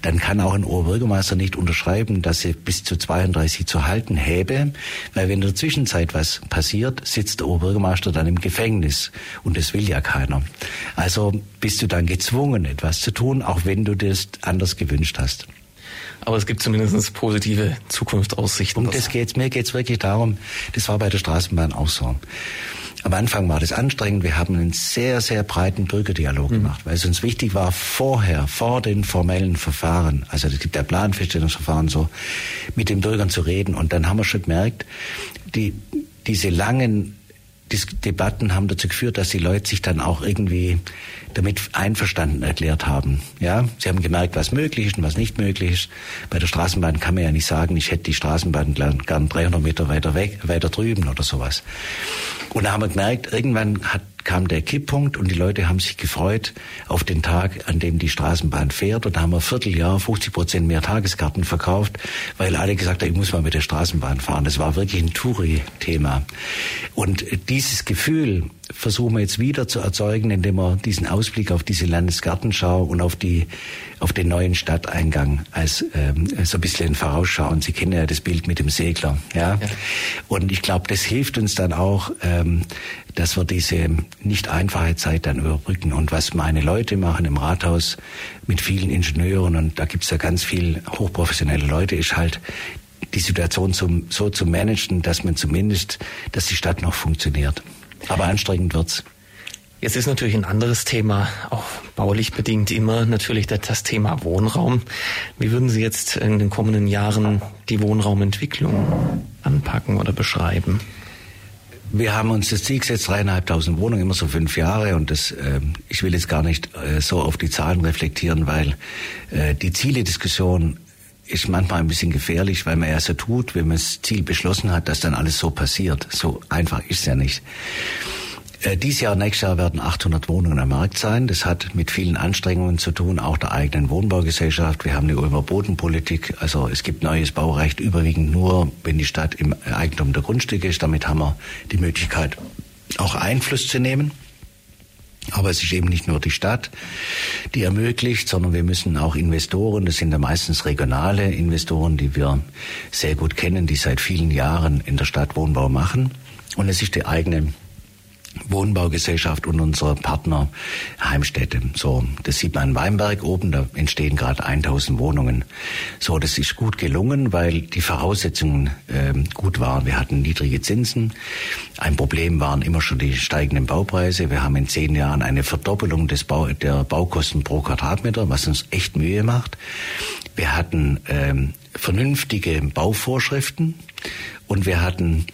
dann kann auch ein Oberbürgermeister nicht unterschreiben, dass sie bis zu 32 zu halten häbe, weil wenn in der Zwischenzeit was passiert, sitzt der Oberbürgermeister dann im Gefängnis. Und das will ja keiner. Also bist du dann gezwungen, etwas zu tun, auch wenn du das anders gewünscht hast. Aber es gibt zumindest positive Zukunftsaussichten. Um das geht's. Mir geht's wirklich darum, das war bei der Straßenbahn auch so. Am Anfang war das anstrengend. Wir haben einen sehr, sehr breiten Bürgerdialog mhm. gemacht, weil es uns wichtig war, vorher, vor den formellen Verfahren, also es gibt ja Planfeststellungsverfahren, so mit den Bürgern zu reden. Und dann haben wir schon gemerkt, die, diese langen Debatten haben dazu geführt, dass die Leute sich dann auch irgendwie damit einverstanden erklärt haben. Ja, sie haben gemerkt, was möglich ist und was nicht möglich ist. Bei der Straßenbahn kann man ja nicht sagen, ich hätte die Straßenbahn gern 300 Meter weiter weg, weiter drüben oder sowas. Und da haben wir gemerkt, irgendwann hat kam der Kipppunkt und die Leute haben sich gefreut auf den Tag, an dem die Straßenbahn fährt. Und da haben wir Vierteljahr 50 Prozent mehr Tageskarten verkauft, weil alle gesagt haben, ich muss mal mit der Straßenbahn fahren. Das war wirklich ein Touri-Thema. Und dieses Gefühl, versuchen wir jetzt wieder zu erzeugen, indem wir diesen Ausblick auf diese Landesgartenschau und auf die auf den neuen Stadteingang als ähm, so ein bisschen vorausschauen. Sie kennen ja das Bild mit dem Segler, ja. ja. Und ich glaube, das hilft uns dann auch, ähm, dass wir diese nicht einfache Zeit dann überbrücken. Und was meine Leute machen im Rathaus mit vielen Ingenieuren und da gibt's ja ganz viel hochprofessionelle Leute, ist halt die Situation zum, so zu managen, dass man zumindest, dass die Stadt noch funktioniert. Aber anstrengend wird's. Jetzt ist natürlich ein anderes Thema, auch baulich bedingt immer natürlich das Thema Wohnraum. Wie würden Sie jetzt in den kommenden Jahren die Wohnraumentwicklung anpacken oder beschreiben? Wir haben uns das Ziel gesetzt, dreieinhalbtausend Wohnungen, immer so fünf Jahre. Und das, äh, ich will jetzt gar nicht äh, so auf die Zahlen reflektieren, weil äh, die Ziele-Diskussion ist manchmal ein bisschen gefährlich, weil man ja so tut, wenn man das Ziel beschlossen hat, dass dann alles so passiert. So einfach ist es ja nicht. Äh, Dieses Jahr, nächstes Jahr werden 800 Wohnungen am Markt sein. Das hat mit vielen Anstrengungen zu tun, auch der eigenen Wohnbaugesellschaft. Wir haben eine Ulmer Bodenpolitik. Also es gibt neues Baurecht überwiegend nur, wenn die Stadt im Eigentum der Grundstücke ist. Damit haben wir die Möglichkeit, auch Einfluss zu nehmen. Aber es ist eben nicht nur die Stadt, die ermöglicht, sondern wir müssen auch Investoren, das sind ja meistens regionale Investoren, die wir sehr gut kennen, die seit vielen Jahren in der Stadt Wohnbau machen. Und es ist die eigene Wohnbaugesellschaft und unsere Partner Heimstätte. So, das sieht man in Weinberg oben, da entstehen gerade 1000 Wohnungen. So, das ist gut gelungen, weil die Voraussetzungen äh, gut waren. Wir hatten niedrige Zinsen. Ein Problem waren immer schon die steigenden Baupreise. Wir haben in zehn Jahren eine Verdoppelung des Bau, der Baukosten pro Quadratmeter, was uns echt Mühe macht. Wir hatten ähm, vernünftige Bauvorschriften und wir hatten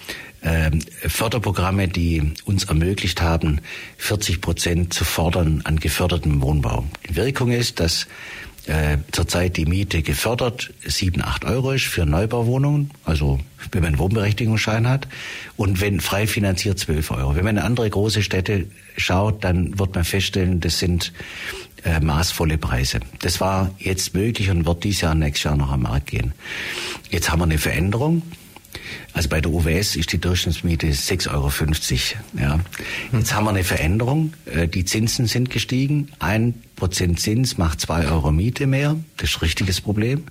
Förderprogramme, die uns ermöglicht haben, 40 Prozent zu fordern an gefördertem Wohnbau. Die Wirkung ist, dass äh, zurzeit die Miete gefördert 7, 8 Euro ist für Neubauwohnungen, also wenn man einen Wohnberechtigungsschein hat, und wenn frei finanziert 12 Euro. Wenn man in andere große Städte schaut, dann wird man feststellen, das sind äh, maßvolle Preise. Das war jetzt möglich und wird dieses Jahr, nächstes Jahr noch am Markt gehen. Jetzt haben wir eine Veränderung. Also bei der UWS ist die Durchschnittsmiete 6,50 Euro. Ja. Jetzt haben wir eine Veränderung. Äh, die Zinsen sind gestiegen. Ein Prozent Zins macht zwei Euro Miete mehr. Das ist ein richtiges Problem.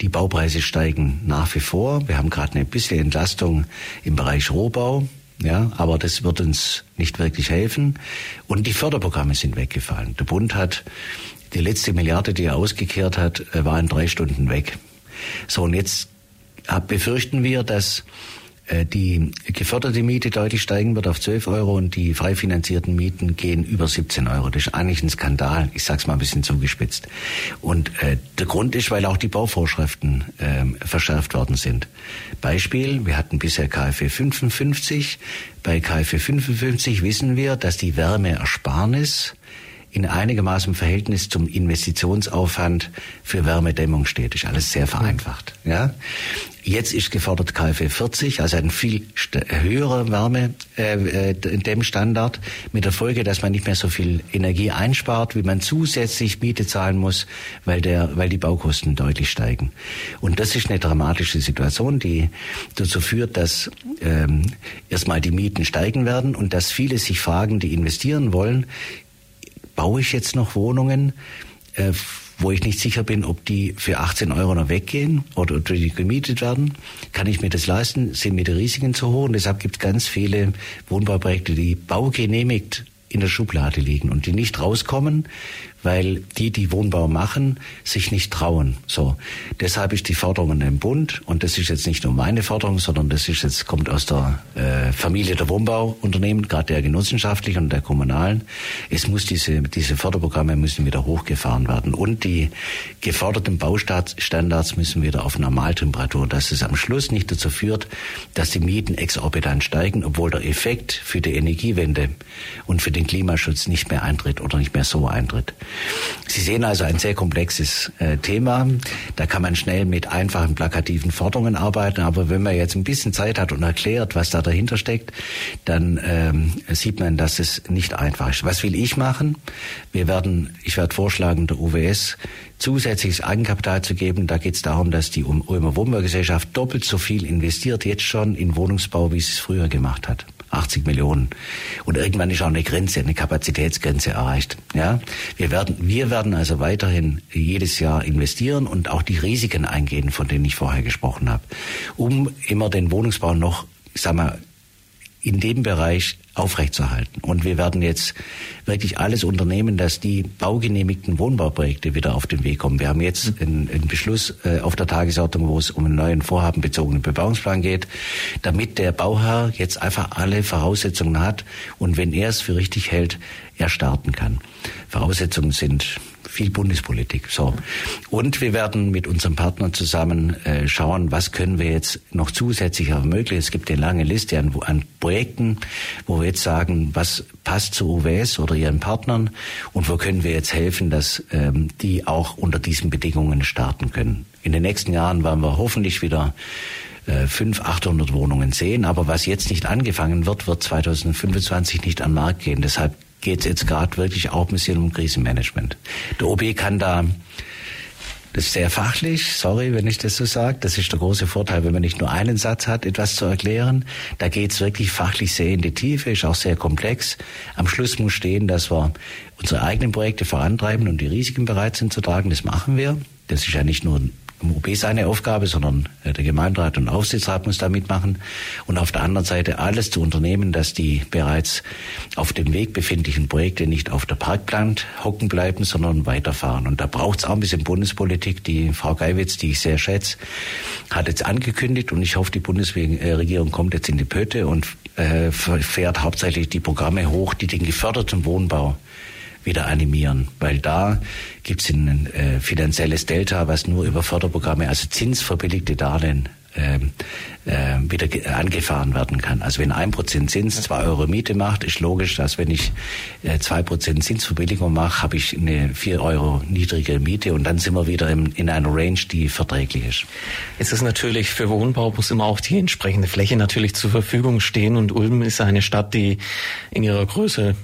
Die Baupreise steigen nach wie vor. Wir haben gerade eine bisschen Entlastung im Bereich Rohbau. Ja, aber das wird uns nicht wirklich helfen. Und die Förderprogramme sind weggefallen. Der Bund hat die letzte Milliarde, die er ausgekehrt hat, äh, war in drei Stunden weg. So, und jetzt befürchten wir, dass äh, die geförderte Miete deutlich steigen wird auf 12 Euro und die frei finanzierten Mieten gehen über 17 Euro. Das ist eigentlich ein Skandal. Ich sage es mal ein bisschen zugespitzt. Und äh, der Grund ist, weil auch die Bauvorschriften äh, verschärft worden sind. Beispiel, wir hatten bisher KfW 55. Bei KfW 55 wissen wir, dass die Wärmeersparnis in einigermaßen Verhältnis zum Investitionsaufwand für Wärmedämmung steht. Ist alles sehr vereinfacht. Ja. Jetzt ist gefordert KfW 40, also ein viel höherer Wärmedämmstandard, äh, mit der Folge, dass man nicht mehr so viel Energie einspart, wie man zusätzlich Miete zahlen muss, weil, der, weil die Baukosten deutlich steigen. Und das ist eine dramatische Situation, die dazu führt, dass ähm, erstmal die Mieten steigen werden und dass viele sich fragen, die investieren wollen, baue ich jetzt noch Wohnungen, äh, wo ich nicht sicher bin, ob die für 18 Euro noch weggehen oder ob die gemietet werden. Kann ich mir das leisten? Sind mir die Risiken zu hoch? Und deshalb gibt es ganz viele Wohnbauprojekte, die baugenehmigt in der Schublade liegen und die nicht rauskommen, weil die, die Wohnbau machen, sich nicht trauen. So, deshalb ist die Forderung an den Bund und das ist jetzt nicht nur meine Forderung, sondern das ist jetzt kommt aus der äh, Familie der Wohnbauunternehmen, gerade der genossenschaftlichen und der kommunalen. Es muss diese diese Förderprogramme müssen wieder hochgefahren werden und die geforderten Baustandards müssen wieder auf Normaltemperatur, dass es am Schluss nicht dazu führt, dass die Mieten exorbitant steigen, obwohl der Effekt für die Energiewende und für den Klimaschutz nicht mehr eintritt oder nicht mehr so eintritt. Sie sehen also ein sehr komplexes äh, Thema. Da kann man schnell mit einfachen plakativen Forderungen arbeiten. Aber wenn man jetzt ein bisschen Zeit hat und erklärt, was da dahinter steckt, dann ähm, sieht man, dass es nicht einfach ist. Was will ich machen? Wir werden, ich werde vorschlagen, der UWS zusätzliches Eigenkapital zu geben. Da geht es darum, dass die Ulmer Wohnbaugesellschaft doppelt so viel investiert jetzt schon in Wohnungsbau, wie sie es früher gemacht hat. 80 Millionen. Und irgendwann ist auch eine Grenze, eine Kapazitätsgrenze erreicht. Ja, wir werden, wir werden also weiterhin jedes Jahr investieren und auch die Risiken eingehen, von denen ich vorher gesprochen habe, um immer den Wohnungsbau noch, ich sag mal, in dem Bereich aufrechtzuerhalten. Und wir werden jetzt wirklich alles unternehmen, dass die baugenehmigten Wohnbauprojekte wieder auf den Weg kommen. Wir haben jetzt einen, einen Beschluss äh, auf der Tagesordnung, wo es um einen neuen vorhabenbezogenen Bebauungsplan geht, damit der Bauherr jetzt einfach alle Voraussetzungen hat und wenn er es für richtig hält, er starten kann. Voraussetzungen sind viel Bundespolitik. So. Und wir werden mit unseren Partnern zusammen äh, schauen, was können wir jetzt noch zusätzlich ermöglichen. Es gibt eine lange Liste an, an Projekten, wo wir jetzt sagen, was passt zu UWS oder ihren Partnern und wo können wir jetzt helfen, dass ähm, die auch unter diesen Bedingungen starten können. In den nächsten Jahren werden wir hoffentlich wieder 500, äh, 800 Wohnungen sehen. Aber was jetzt nicht angefangen wird, wird 2025 nicht an den Markt gehen. Deshalb geht jetzt gerade wirklich auch ein bisschen um Krisenmanagement. Der OB kann da das ist sehr fachlich, sorry, wenn ich das so sage. Das ist der große Vorteil, wenn man nicht nur einen Satz hat, etwas zu erklären. Da geht es wirklich fachlich sehr in die Tiefe, ist auch sehr komplex. Am Schluss muss stehen, dass wir unsere eigenen Projekte vorantreiben und die Risiken bereit sind zu tragen. Das machen wir. Das ist ja nicht nur OB seine Aufgabe, sondern äh, der Gemeinderat und Aufsichtsrat muss da mitmachen. Und auf der anderen Seite alles zu unternehmen, dass die bereits auf dem Weg befindlichen Projekte nicht auf der Parkplant hocken bleiben, sondern weiterfahren. Und da braucht es auch ein bisschen Bundespolitik. Die Frau Geiwitz, die ich sehr schätze, hat jetzt angekündigt und ich hoffe, die Bundesregierung kommt jetzt in die Pötte und äh, fährt hauptsächlich die Programme hoch, die den geförderten Wohnbau wieder animieren, weil da gibt es ein äh, finanzielles Delta, was nur über Förderprogramme, also zinsverbilligte Darlehen ähm, äh, wieder angefahren werden kann. Also wenn ein Prozent Zins zwei Euro Miete macht, ist logisch, dass wenn ich äh, zwei Prozent Zinsverbilligung mache, habe ich eine vier Euro niedrige Miete und dann sind wir wieder in einer Range, die verträglich ist. Es ist natürlich für Wohnbau muss immer auch die entsprechende Fläche natürlich zur Verfügung stehen und Ulm ist eine Stadt, die in ihrer Größe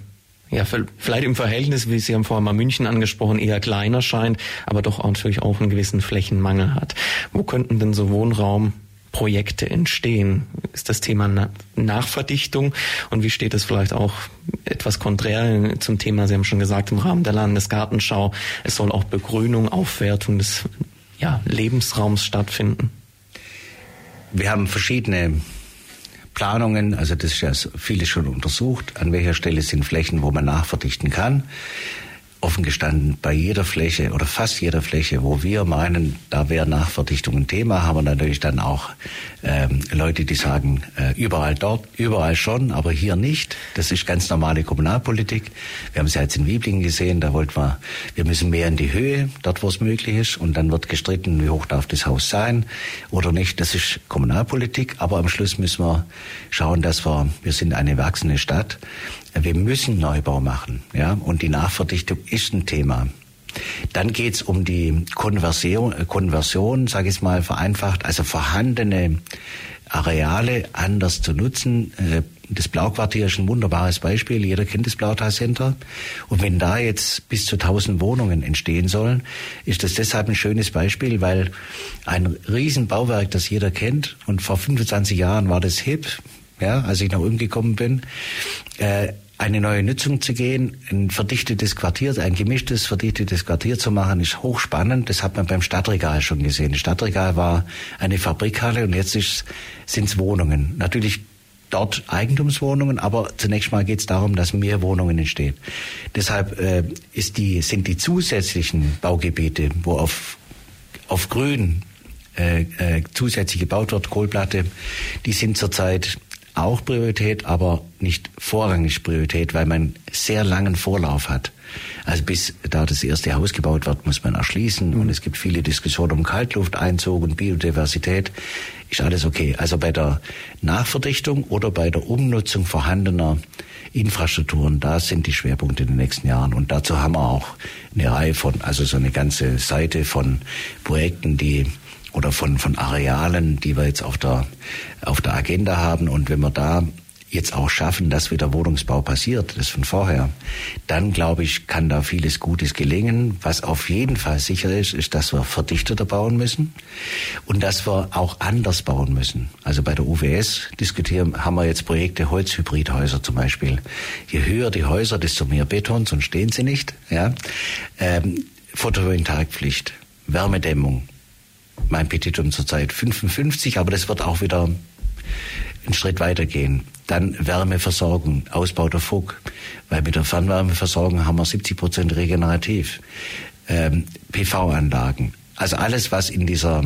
ja, vielleicht im Verhältnis, wie Sie haben vorhin mal München angesprochen, eher kleiner scheint, aber doch auch natürlich auch einen gewissen Flächenmangel hat. Wo könnten denn so Wohnraumprojekte entstehen? Ist das Thema Nachverdichtung und wie steht es vielleicht auch etwas konträr zum Thema, Sie haben schon gesagt, im Rahmen der Landesgartenschau, es soll auch Begrünung, Aufwertung des ja, Lebensraums stattfinden? Wir haben verschiedene Planungen, also das ist ja vieles schon untersucht, an welcher Stelle sind Flächen, wo man nachverdichten kann offen gestanden, bei jeder Fläche oder fast jeder Fläche, wo wir meinen, da wäre Nachverdichtung ein Thema, haben wir natürlich dann auch ähm, Leute, die sagen, äh, überall dort, überall schon, aber hier nicht. Das ist ganz normale Kommunalpolitik. Wir haben es ja jetzt in Wieblingen gesehen, da wollten wir, wir müssen mehr in die Höhe, dort wo es möglich ist, und dann wird gestritten, wie hoch darf das Haus sein oder nicht. Das ist Kommunalpolitik, aber am Schluss müssen wir schauen, dass wir, wir sind eine wachsende Stadt, wir müssen Neubau machen, ja, und die Nachverdichtung ist ein Thema. Dann geht's um die Konversion, äh, Konversion sage ich mal vereinfacht, also vorhandene Areale anders zu nutzen. Äh, das Blauquartier ist ein wunderbares Beispiel. Jeder kennt das Blautal Center. Und wenn da jetzt bis zu 1000 Wohnungen entstehen sollen, ist das deshalb ein schönes Beispiel, weil ein Riesenbauwerk, das jeder kennt, und vor 25 Jahren war das hip, ja, als ich nach Ulm gekommen bin, äh, eine neue Nutzung zu gehen, ein verdichtetes Quartier, ein gemischtes, verdichtetes Quartier zu machen, ist hochspannend. Das hat man beim Stadtregal schon gesehen. Das Stadtregal war eine Fabrikhalle und jetzt sind es Wohnungen. Natürlich dort Eigentumswohnungen, aber zunächst mal geht es darum, dass mehr Wohnungen entstehen. Deshalb äh, ist die, sind die zusätzlichen Baugebiete, wo auf, auf Grün äh, äh, zusätzlich gebaut wird, Kohlplatte, die sind zurzeit auch Priorität, aber nicht vorrangig Priorität, weil man sehr langen Vorlauf hat. Also bis da das erste Haus gebaut wird, muss man erschließen und es gibt viele Diskussionen um Kaltlufteinzug und Biodiversität. Ist alles okay. Also bei der Nachverdichtung oder bei der Umnutzung vorhandener Infrastrukturen, da sind die Schwerpunkte in den nächsten Jahren. Und dazu haben wir auch eine Reihe von, also so eine ganze Seite von Projekten, die oder von, von Arealen, die wir jetzt auf der, auf der Agenda haben. Und wenn wir da jetzt auch schaffen, dass wieder Wohnungsbau passiert, das von vorher, dann glaube ich, kann da vieles Gutes gelingen. Was auf jeden Fall sicher ist, ist, dass wir verdichteter bauen müssen und dass wir auch anders bauen müssen. Also bei der UWS diskutieren, haben wir jetzt Projekte Holzhybridhäuser zum Beispiel. Je höher die Häuser, desto mehr Beton, sonst stehen sie nicht. Ja? Ähm, Photovoltaikpflicht, Wärmedämmung. Mein Petitum zurzeit 55, aber das wird auch wieder einen Schritt weitergehen. Dann Wärmeversorgung, Ausbau der FUG, weil mit der Fernwärmeversorgung haben wir 70 Prozent regenerativ. Ähm, PV-Anlagen, also alles, was in dieser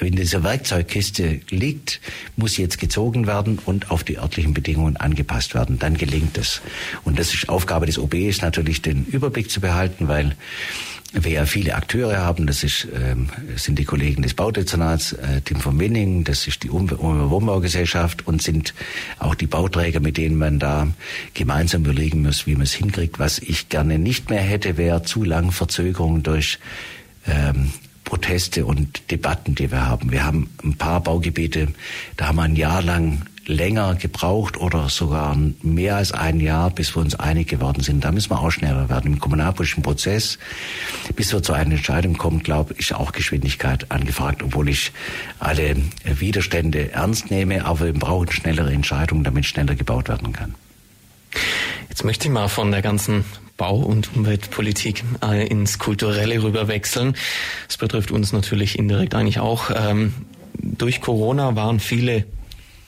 in dieser Werkzeugkiste liegt, muss jetzt gezogen werden und auf die örtlichen Bedingungen angepasst werden. Dann gelingt es. Und das ist Aufgabe des OB, ist natürlich den Überblick zu behalten, weil wir ja viele Akteure haben. Das ist, ähm, sind die Kollegen des Baudezernats, äh, Tim von Winning, das ist die Wohnbaugesellschaft und sind auch die Bauträger, mit denen man da gemeinsam überlegen muss, wie man es hinkriegt. Was ich gerne nicht mehr hätte, wäre zu lang Verzögerung durch ähm, Proteste und Debatten, die wir haben. Wir haben ein paar Baugebiete, da haben wir ein Jahr lang länger gebraucht oder sogar mehr als ein Jahr, bis wir uns einig geworden sind. Da müssen wir auch schneller werden. Im kommunalpolitischen Prozess, bis wir zu einer Entscheidung kommen, glaube ich, auch Geschwindigkeit angefragt, obwohl ich alle Widerstände ernst nehme, aber wir brauchen schnellere Entscheidungen, damit schneller gebaut werden kann. Jetzt möchte ich mal von der ganzen Bau- und Umweltpolitik äh, ins Kulturelle rüberwechseln. Das betrifft uns natürlich indirekt eigentlich auch. Ähm, durch Corona waren viele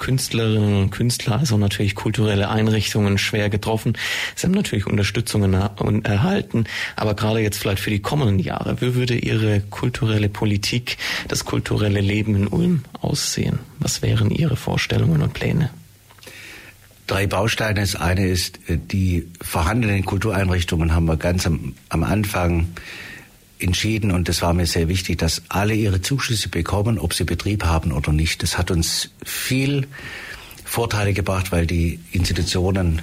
Künstlerinnen und Künstler, also natürlich kulturelle Einrichtungen schwer getroffen. Sie haben natürlich Unterstützungen erhalten, aber gerade jetzt vielleicht für die kommenden Jahre, wie würde Ihre kulturelle Politik, das kulturelle Leben in Ulm aussehen? Was wären Ihre Vorstellungen und Pläne? drei Bausteine. Das eine ist, äh, die vorhandenen Kultureinrichtungen haben wir ganz am, am Anfang entschieden und das war mir sehr wichtig, dass alle ihre Zuschüsse bekommen, ob sie Betrieb haben oder nicht. Das hat uns viel Vorteile gebracht, weil die Institutionen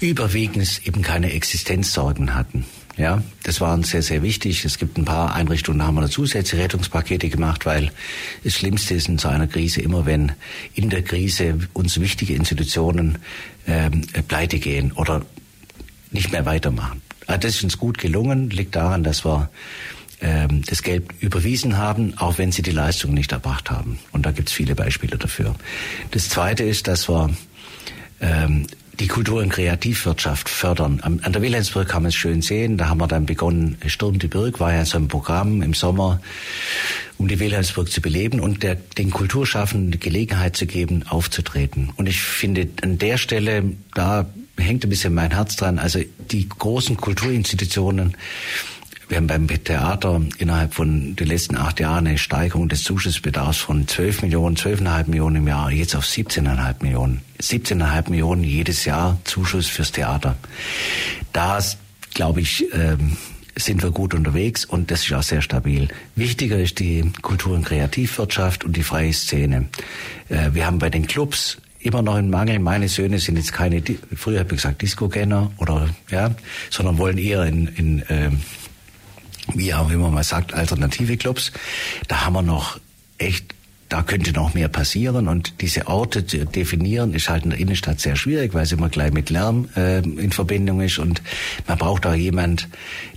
überwiegend eben keine Existenzsorgen hatten. Ja, das war uns sehr, sehr wichtig. Es gibt ein paar Einrichtungen, da haben wir zusätzliche Rettungspakete gemacht, weil das Schlimmste ist in so einer Krise immer, wenn in der Krise uns wichtige Institutionen ähm, pleite gehen oder nicht mehr weitermachen. Ah, das ist uns gut gelungen, liegt daran, dass wir ähm, das Geld überwiesen haben, auch wenn sie die Leistung nicht erbracht haben. Und da gibt es viele Beispiele dafür. Das Zweite ist, dass wir ähm, die Kultur- und Kreativwirtschaft fördern. An der Wilhelmsburg kann man es schön sehen. Da haben wir dann begonnen, Sturm die Burg war ja so ein Programm im Sommer, um die Wilhelmsburg zu beleben und der, den Kulturschaffenden die Gelegenheit zu geben, aufzutreten. Und ich finde, an der Stelle, da hängt ein bisschen mein Herz dran. Also die großen Kulturinstitutionen, wir haben beim Theater innerhalb von den letzten acht Jahren eine Steigerung des Zuschussbedarfs von 12 Millionen, 12,5 Millionen im Jahr, jetzt auf 17,5 Millionen. 17,5 Millionen jedes Jahr Zuschuss fürs Theater. Da, glaube ich, ähm, sind wir gut unterwegs und das ist auch sehr stabil. Wichtiger ist die Kultur- und Kreativwirtschaft und die freie Szene. Äh, wir haben bei den Clubs immer noch einen Mangel. Meine Söhne sind jetzt keine, früher habe ich gesagt Disco-Gänger oder ja, sondern wollen eher in, in ähm, wie auch immer man sagt, alternative Clubs. Da haben wir noch echt da könnte noch mehr passieren und diese Orte zu definieren ist halt in der Innenstadt sehr schwierig, weil es immer gleich mit Lärm äh, in Verbindung ist und man braucht auch jemand,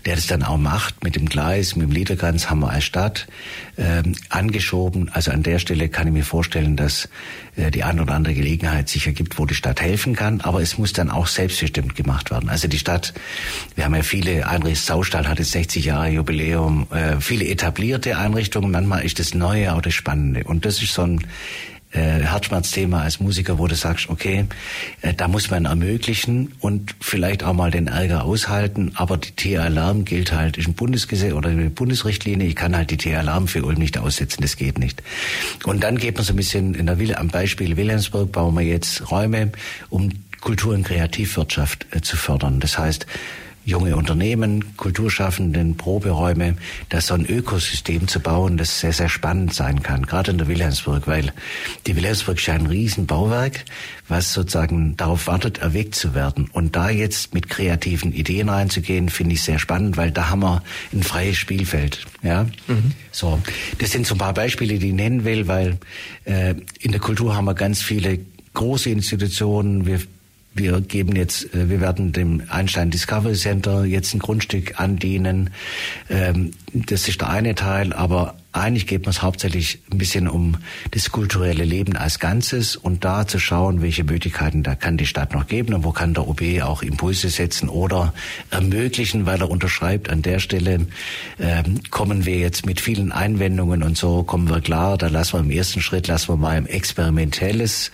der das dann auch macht mit dem Gleis, mit dem Liederkranz haben wir als Stadt äh, angeschoben. Also an der Stelle kann ich mir vorstellen, dass äh, die eine oder andere Gelegenheit sich ergibt, wo die Stadt helfen kann. Aber es muss dann auch selbstbestimmt gemacht werden. Also die Stadt, wir haben ja viele Einrichtungen, Saustall hatte 60 Jahre Jubiläum, äh, viele etablierte Einrichtungen. Manchmal ist das Neue auch das Spannende. Und das ist so ein äh, Herzschmerzthema als Musiker, wo du sagst, okay, äh, da muss man ermöglichen und vielleicht auch mal den Ärger aushalten, aber die TA-Alarm gilt halt, ist ein Bundesgesetz oder eine Bundesrichtlinie, ich kann halt die TA-Alarm für Ulm nicht aussetzen, das geht nicht. Und dann geht man so ein bisschen in der Wille, am Beispiel Wilhelmsburg bauen wir jetzt Räume, um Kultur- und Kreativwirtschaft äh, zu fördern. Das heißt, junge Unternehmen, Kulturschaffenden, Proberäume, da so ein Ökosystem zu bauen, das sehr, sehr spannend sein kann, gerade in der Wilhelmsburg, weil die Wilhelmsburg ist ja ein Riesenbauwerk, was sozusagen darauf wartet, erweckt zu werden. Und da jetzt mit kreativen Ideen reinzugehen, finde ich sehr spannend, weil da haben wir ein freies Spielfeld. Ja, mhm. so. Das sind so ein paar Beispiele, die ich nennen will, weil äh, in der Kultur haben wir ganz viele große Institutionen. Wir wir geben jetzt, äh, wir werden dem Einstein Discovery Center jetzt ein Grundstück andienen. Ähm, das ist der eine Teil, aber eigentlich geht man es hauptsächlich ein bisschen um das kulturelle Leben als Ganzes und da zu schauen, welche Möglichkeiten da kann die Stadt noch geben und wo kann der OB auch Impulse setzen oder ermöglichen, weil er unterschreibt, an der Stelle ähm, kommen wir jetzt mit vielen Einwendungen und so kommen wir klar, da lassen wir im ersten Schritt, lassen wir mal im experimentelles,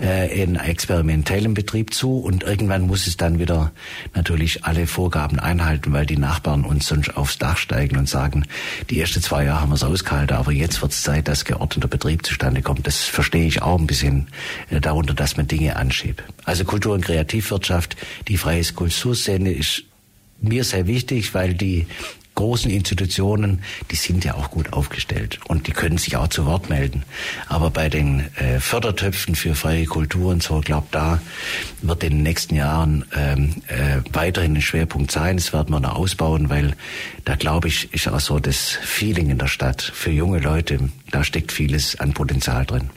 äh, in experimentellen Betrieb zu und irgendwann muss es dann wieder natürlich alle Vorgaben einhalten, weil die Nachbarn uns sonst aufs Dach steigen und sagen, die ersten zwei Jahre haben wir es ausgehalten, aber jetzt wird es Zeit, dass geordneter Betrieb zustande kommt. Das verstehe ich auch ein bisschen äh, darunter, dass man Dinge anschiebt. Also Kultur- und Kreativwirtschaft, die freie Kulturszene ist mir sehr wichtig, weil die großen Institutionen, die sind ja auch gut aufgestellt und die können sich auch zu Wort melden. Aber bei den äh, Fördertöpfen für freie Kultur und so, glaube da wird in den nächsten Jahren ähm, äh, weiterhin ein Schwerpunkt sein. Das werden wir noch ausbauen, weil da glaube ich, ist auch so das Feeling in der Stadt für junge Leute. Da steckt vieles an Potenzial drin.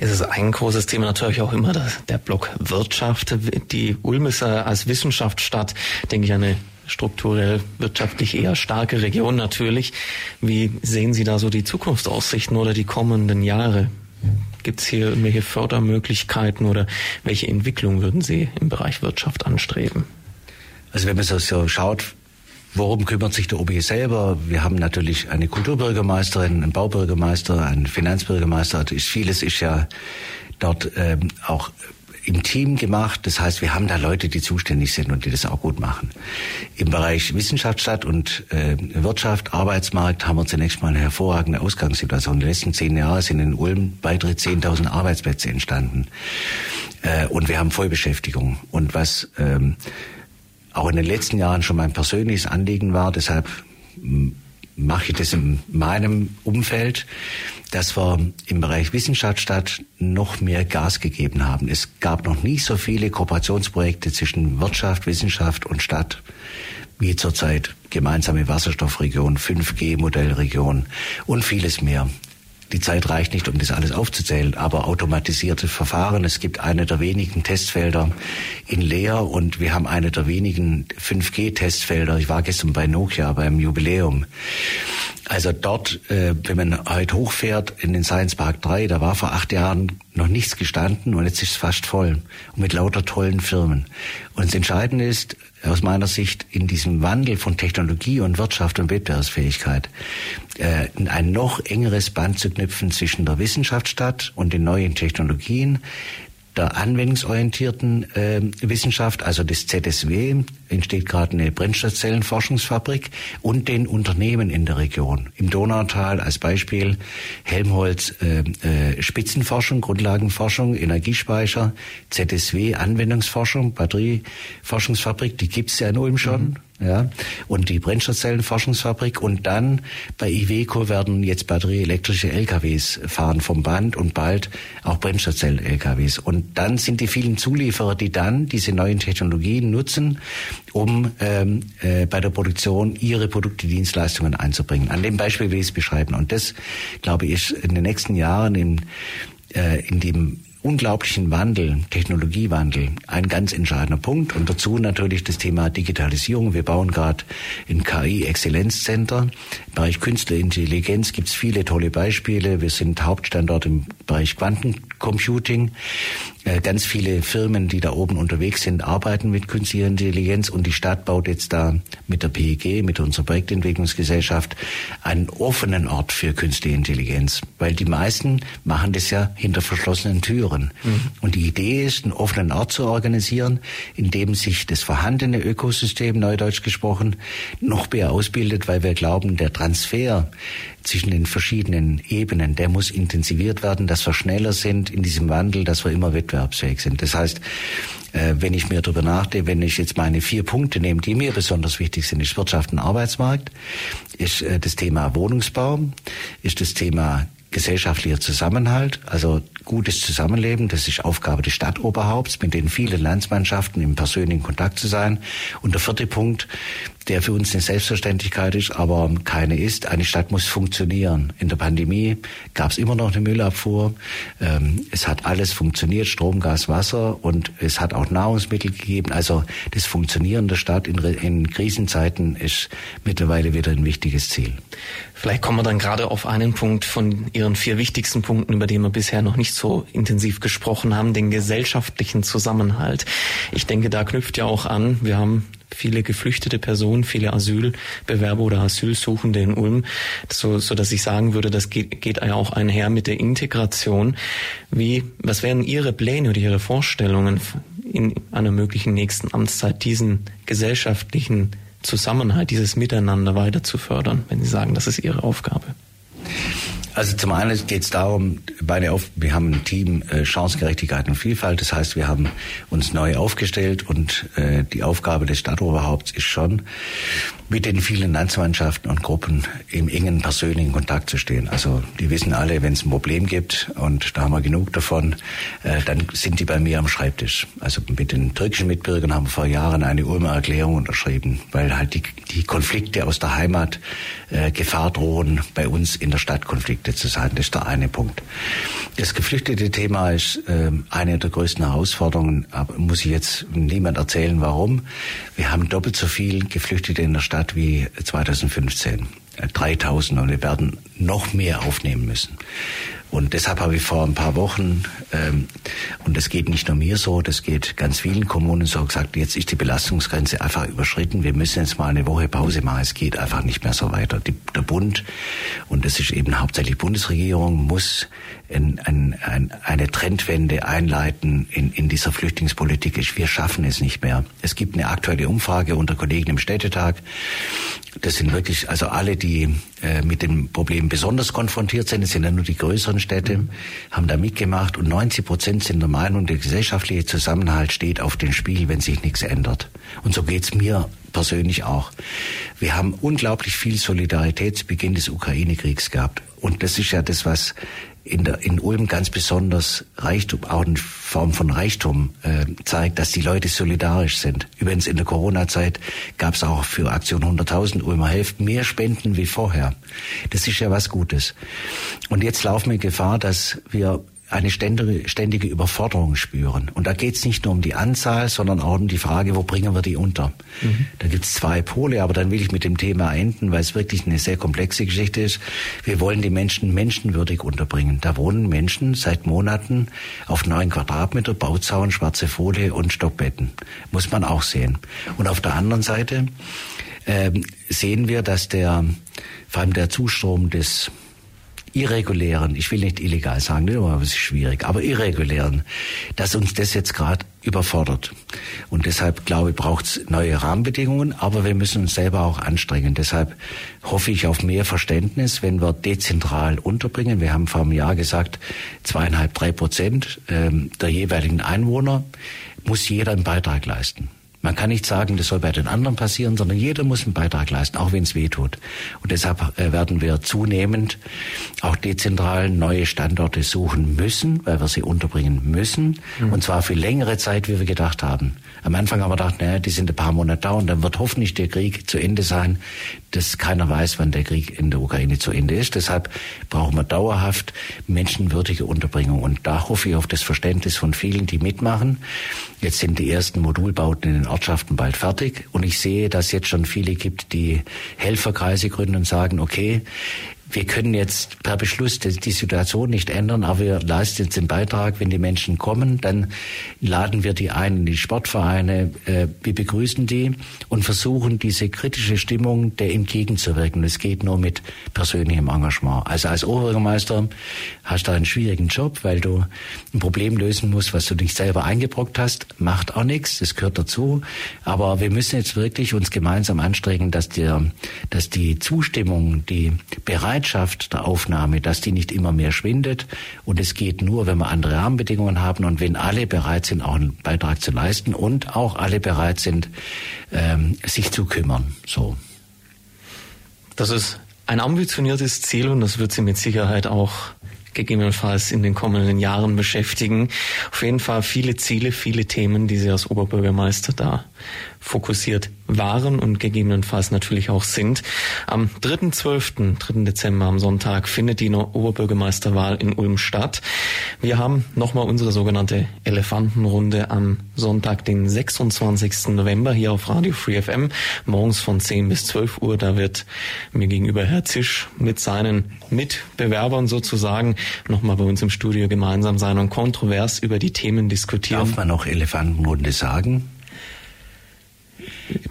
Es ist ein großes Thema natürlich auch immer der Block Wirtschaft. Die Ulm ist als Wissenschaftsstadt, denke ich, eine strukturell wirtschaftlich eher starke Region natürlich. Wie sehen Sie da so die Zukunftsaussichten oder die kommenden Jahre? Gibt es hier irgendwelche Fördermöglichkeiten oder welche Entwicklung würden Sie im Bereich Wirtschaft anstreben? Also wenn man so schaut, Worum kümmert sich der OB selber? Wir haben natürlich eine Kulturbürgermeisterin, einen Baubürgermeister, einen Finanzbürgermeister. Also vieles ist ja dort ähm, auch im Team gemacht. Das heißt, wir haben da Leute, die zuständig sind und die das auch gut machen. Im Bereich Wissenschaftsstadt und äh, Wirtschaft, Arbeitsmarkt haben wir zunächst mal eine hervorragende Ausgangssituation. In den letzten zehn Jahren sind in Ulm weitere 10.000 Arbeitsplätze entstanden. Äh, und wir haben Vollbeschäftigung. Und was ähm, auch in den letzten Jahren schon mein persönliches Anliegen war, deshalb mache ich das in meinem Umfeld, dass wir im Bereich Wissenschaftsstadt noch mehr Gas gegeben haben. Es gab noch nie so viele Kooperationsprojekte zwischen Wirtschaft, Wissenschaft und Stadt wie zurzeit gemeinsame Wasserstoffregion, 5G-Modellregion und vieles mehr. Die Zeit reicht nicht, um das alles aufzuzählen, aber automatisierte Verfahren. Es gibt eine der wenigen Testfelder in Leer und wir haben eine der wenigen 5G-Testfelder. Ich war gestern bei Nokia beim Jubiläum. Also dort, äh, wenn man heute hochfährt in den Science Park 3, da war vor acht Jahren noch nichts gestanden und jetzt ist es fast voll und mit lauter tollen Firmen. Und das Entscheidende ist aus meiner Sicht in diesem Wandel von Technologie und Wirtschaft und Wettbewerbsfähigkeit äh, ein noch engeres Band zu knüpfen zwischen der Wissenschaftsstadt und den neuen Technologien, der anwendungsorientierten äh, Wissenschaft, also des ZSW, entsteht gerade eine Brennstoffzellenforschungsfabrik und den Unternehmen in der Region. Im Donautal als Beispiel Helmholtz äh, äh, Spitzenforschung, Grundlagenforschung, Energiespeicher, ZSW Anwendungsforschung, Batterieforschungsfabrik, die gibt's ja in Ulm schon. Mhm ja, und die Brennstoffzellenforschungsfabrik und dann bei Iveco werden jetzt batterieelektrische LKWs fahren vom Band und bald auch Brennstoffzellen-LKWs und dann sind die vielen Zulieferer, die dann diese neuen Technologien nutzen, um ähm, äh, bei der Produktion ihre Produkte, Dienstleistungen einzubringen. An dem Beispiel will ich es beschreiben. Und das, glaube ich, in den nächsten Jahren in äh, in dem unglaublichen Wandel, Technologiewandel, ein ganz entscheidender Punkt. Und dazu natürlich das Thema Digitalisierung. Wir bauen gerade ein KI-Exzellenzcenter. Im Bereich Künstliche Intelligenz gibt es viele tolle Beispiele. Wir sind Hauptstandort im Bereich Quantencomputing. Äh, ganz viele Firmen, die da oben unterwegs sind, arbeiten mit künstlicher Intelligenz und die Stadt baut jetzt da mit der PEG, mit unserer Projektentwicklungsgesellschaft, einen offenen Ort für künstliche Intelligenz. Weil die meisten machen das ja hinter verschlossenen Türen. Mhm. Und die Idee ist, einen offenen Ort zu organisieren, in dem sich das vorhandene Ökosystem, neudeutsch gesprochen, noch mehr ausbildet, weil wir glauben, der Transfer zwischen den verschiedenen Ebenen, der muss intensiviert werden, dass wir schneller sind in diesem Wandel, dass wir immer wettbewerbsfähig sind. Das heißt, äh, wenn ich mir darüber nachdenke, wenn ich jetzt meine vier Punkte nehme, die mir besonders wichtig sind, ist Wirtschaft und Arbeitsmarkt, ist äh, das Thema Wohnungsbau, ist das Thema gesellschaftlicher Zusammenhalt, also gutes Zusammenleben, das ist Aufgabe des Stadtoberhaupts, mit den vielen Landsmannschaften im persönlichen Kontakt zu sein. Und der vierte Punkt der für uns eine Selbstverständlichkeit ist, aber keine ist. Eine Stadt muss funktionieren. In der Pandemie gab es immer noch eine Müllabfuhr. Ähm, es hat alles funktioniert, Strom, Gas, Wasser und es hat auch Nahrungsmittel gegeben. Also das Funktionieren der Stadt in, in Krisenzeiten ist mittlerweile wieder ein wichtiges Ziel. Vielleicht kommen wir dann gerade auf einen Punkt von Ihren vier wichtigsten Punkten, über den wir bisher noch nicht so intensiv gesprochen haben, den gesellschaftlichen Zusammenhalt. Ich denke, da knüpft ja auch an, wir haben viele geflüchtete Personen, viele Asylbewerber oder Asylsuchende in Ulm, so, so dass ich sagen würde, das geht, geht ja auch einher mit der Integration. Wie, was wären Ihre Pläne oder Ihre Vorstellungen in einer möglichen nächsten Amtszeit, diesen gesellschaftlichen Zusammenhalt, dieses Miteinander weiter zu fördern, wenn Sie sagen, das ist Ihre Aufgabe? Also zum einen geht es darum, beide auf, wir haben ein Team äh, Chancengerechtigkeit und Vielfalt. Das heißt, wir haben uns neu aufgestellt und äh, die Aufgabe des Stadtoberhaupts ist schon, mit den vielen Landsmannschaften und Gruppen im engen persönlichen Kontakt zu stehen. Also die wissen alle, wenn es ein Problem gibt und da haben wir genug davon, äh, dann sind die bei mir am Schreibtisch. Also mit den türkischen Mitbürgern haben wir vor Jahren eine Ulmer Erklärung unterschrieben, weil halt die, die Konflikte aus der Heimat äh, Gefahr drohen, bei uns in der Stadt Konflikte zu sein. Das ist der eine Punkt. Das geflüchtete Thema ist äh, eine der größten Herausforderungen, aber muss ich jetzt niemand erzählen, warum. Wir haben doppelt so viel Geflüchtete in der Stadt Stadt wie 2015. 3000 und wir werden noch mehr aufnehmen müssen. Und deshalb habe ich vor ein paar Wochen, ähm, und das geht nicht nur mir so, das geht ganz vielen Kommunen so, gesagt, jetzt ist die Belastungsgrenze einfach überschritten. Wir müssen jetzt mal eine Woche Pause machen. Es geht einfach nicht mehr so weiter. Die, der Bund, und das ist eben hauptsächlich Bundesregierung, muss ein, ein, ein, eine Trendwende einleiten in, in dieser Flüchtlingspolitik. Wir schaffen es nicht mehr. Es gibt eine aktuelle Umfrage unter Kollegen im Städtetag. Das sind wirklich, also alle, die äh, mit dem Problem besonders konfrontiert sind, das sind ja nur die größeren Städte, haben da mitgemacht und 90 Prozent sind der Meinung, der gesellschaftliche Zusammenhalt steht auf dem Spiel, wenn sich nichts ändert. Und so geht's mir persönlich auch. Wir haben unglaublich viel Solidarität zu Beginn des Ukraine-Kriegs gehabt. Und das ist ja das, was in, der, in Ulm ganz besonders Reichtum, auch eine Form von Reichtum äh, zeigt, dass die Leute solidarisch sind. Übrigens in der Corona-Zeit gab es auch für Aktion 100.000 Ulmer Helft mehr Spenden wie vorher. Das ist ja was Gutes. Und jetzt laufen wir Gefahr, dass wir eine ständige, ständige Überforderung spüren. Und da geht es nicht nur um die Anzahl, sondern auch um die Frage, wo bringen wir die unter. Mhm. Da gibt es zwei Pole, aber dann will ich mit dem Thema enden, weil es wirklich eine sehr komplexe Geschichte ist. Wir wollen die Menschen menschenwürdig unterbringen. Da wohnen Menschen seit Monaten auf neun Quadratmeter, Bauzaun, schwarze Folie und Stockbetten. Muss man auch sehen. Und auf der anderen Seite äh, sehen wir, dass der, vor allem der Zustrom des irregulären, ich will nicht illegal sagen, es ist schwierig, aber irregulären, dass uns das jetzt gerade überfordert. Und deshalb glaube ich, braucht es neue Rahmenbedingungen, aber wir müssen uns selber auch anstrengen. Deshalb hoffe ich auf mehr Verständnis, wenn wir dezentral unterbringen. Wir haben vor einem Jahr gesagt, zweieinhalb, drei Prozent ähm, der jeweiligen Einwohner muss jeder einen Beitrag leisten. Man kann nicht sagen, das soll bei den anderen passieren, sondern jeder muss einen Beitrag leisten, auch wenn es weh tut. Und deshalb äh, werden wir zunehmend auch dezentral neue Standorte suchen müssen, weil wir sie unterbringen müssen. Mhm. Und zwar für längere Zeit, wie wir gedacht haben. Am Anfang haben wir gedacht, naja, die sind ein paar Monate da und dann wird hoffentlich der Krieg zu Ende sein, dass keiner weiß, wann der Krieg in der Ukraine zu Ende ist. Deshalb brauchen wir dauerhaft menschenwürdige Unterbringung. Und da hoffe ich auf das Verständnis von vielen, die mitmachen. Jetzt sind die ersten Modulbauten in Ortschaften bald fertig. Und ich sehe, dass jetzt schon viele gibt, die Helferkreise gründen und sagen, okay, wir können jetzt per Beschluss die Situation nicht ändern, aber wir leisten jetzt den Beitrag, wenn die Menschen kommen, dann laden wir die ein in die Sportvereine, äh, wir begrüßen die und versuchen diese kritische Stimmung der entgegenzuwirken. Es geht nur mit persönlichem Engagement. Also als Oberbürgermeister hast du einen schwierigen Job, weil du ein Problem lösen musst, was du nicht selber eingebrockt hast. Macht auch nichts, das gehört dazu. Aber wir müssen jetzt wirklich uns gemeinsam anstrengen, dass, der, dass die Zustimmung, die Bereitschaft der Aufnahme, dass die nicht immer mehr schwindet. Und es geht nur, wenn wir andere Rahmenbedingungen haben und wenn alle bereit sind, auch einen Beitrag zu leisten und auch alle bereit sind, ähm, sich zu kümmern. So. Das ist ein ambitioniertes Ziel und das wird Sie mit Sicherheit auch gegebenenfalls in den kommenden Jahren beschäftigen. Auf jeden Fall viele Ziele, viele Themen, die Sie als Oberbürgermeister da fokussiert waren und gegebenenfalls natürlich auch sind. Am 3.12., 3. Dezember am Sonntag findet die Oberbürgermeisterwahl in Ulm statt. Wir haben nochmal unsere sogenannte Elefantenrunde am Sonntag, den 26. November hier auf Radio Free FM, morgens von 10 bis 12 Uhr. Da wird mir gegenüber Herr Zisch mit seinen Mitbewerbern sozusagen nochmal bei uns im Studio gemeinsam sein und kontrovers über die Themen diskutieren. Darf man noch Elefantenrunde sagen?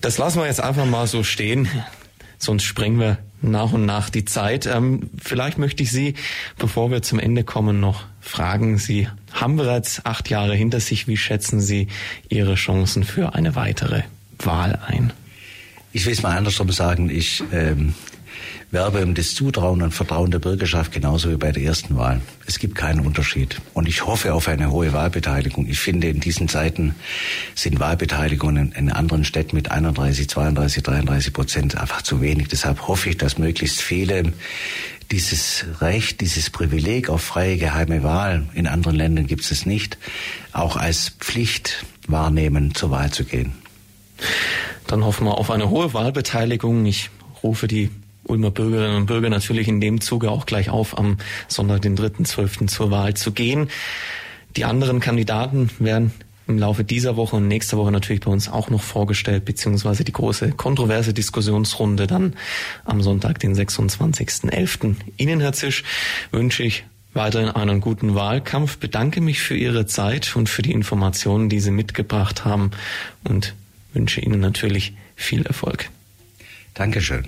Das lassen wir jetzt einfach mal so stehen. Sonst sprengen wir nach und nach die Zeit. Ähm, vielleicht möchte ich Sie, bevor wir zum Ende kommen, noch fragen. Sie haben bereits acht Jahre hinter sich. Wie schätzen Sie Ihre Chancen für eine weitere Wahl ein? Ich will es mal andersrum sagen. Ich ähm, werbe um das Zutrauen und Vertrauen der Bürgerschaft genauso wie bei der ersten Wahl. Es gibt keinen Unterschied. Und ich hoffe auf eine hohe Wahlbeteiligung. Ich finde, in diesen Zeiten sind Wahlbeteiligungen in anderen Städten mit 31, 32, 33 Prozent einfach zu wenig. Deshalb hoffe ich, dass möglichst viele dieses Recht, dieses Privileg auf freie geheime Wahl, in anderen Ländern gibt es es nicht, auch als Pflicht wahrnehmen, zur Wahl zu gehen. Dann hoffen wir auf eine hohe Wahlbeteiligung. Ich rufe die Ulmer Bürgerinnen und Bürger natürlich in dem Zuge auch gleich auf, am Sonntag, den 3.12. zur Wahl zu gehen. Die anderen Kandidaten werden im Laufe dieser Woche und nächster Woche natürlich bei uns auch noch vorgestellt, beziehungsweise die große kontroverse Diskussionsrunde dann am Sonntag, den 26.11. Ihnen, Herr Zisch, wünsche ich weiterhin einen guten Wahlkampf, bedanke mich für Ihre Zeit und für die Informationen, die Sie mitgebracht haben und wünsche Ihnen natürlich viel Erfolg. Dankeschön.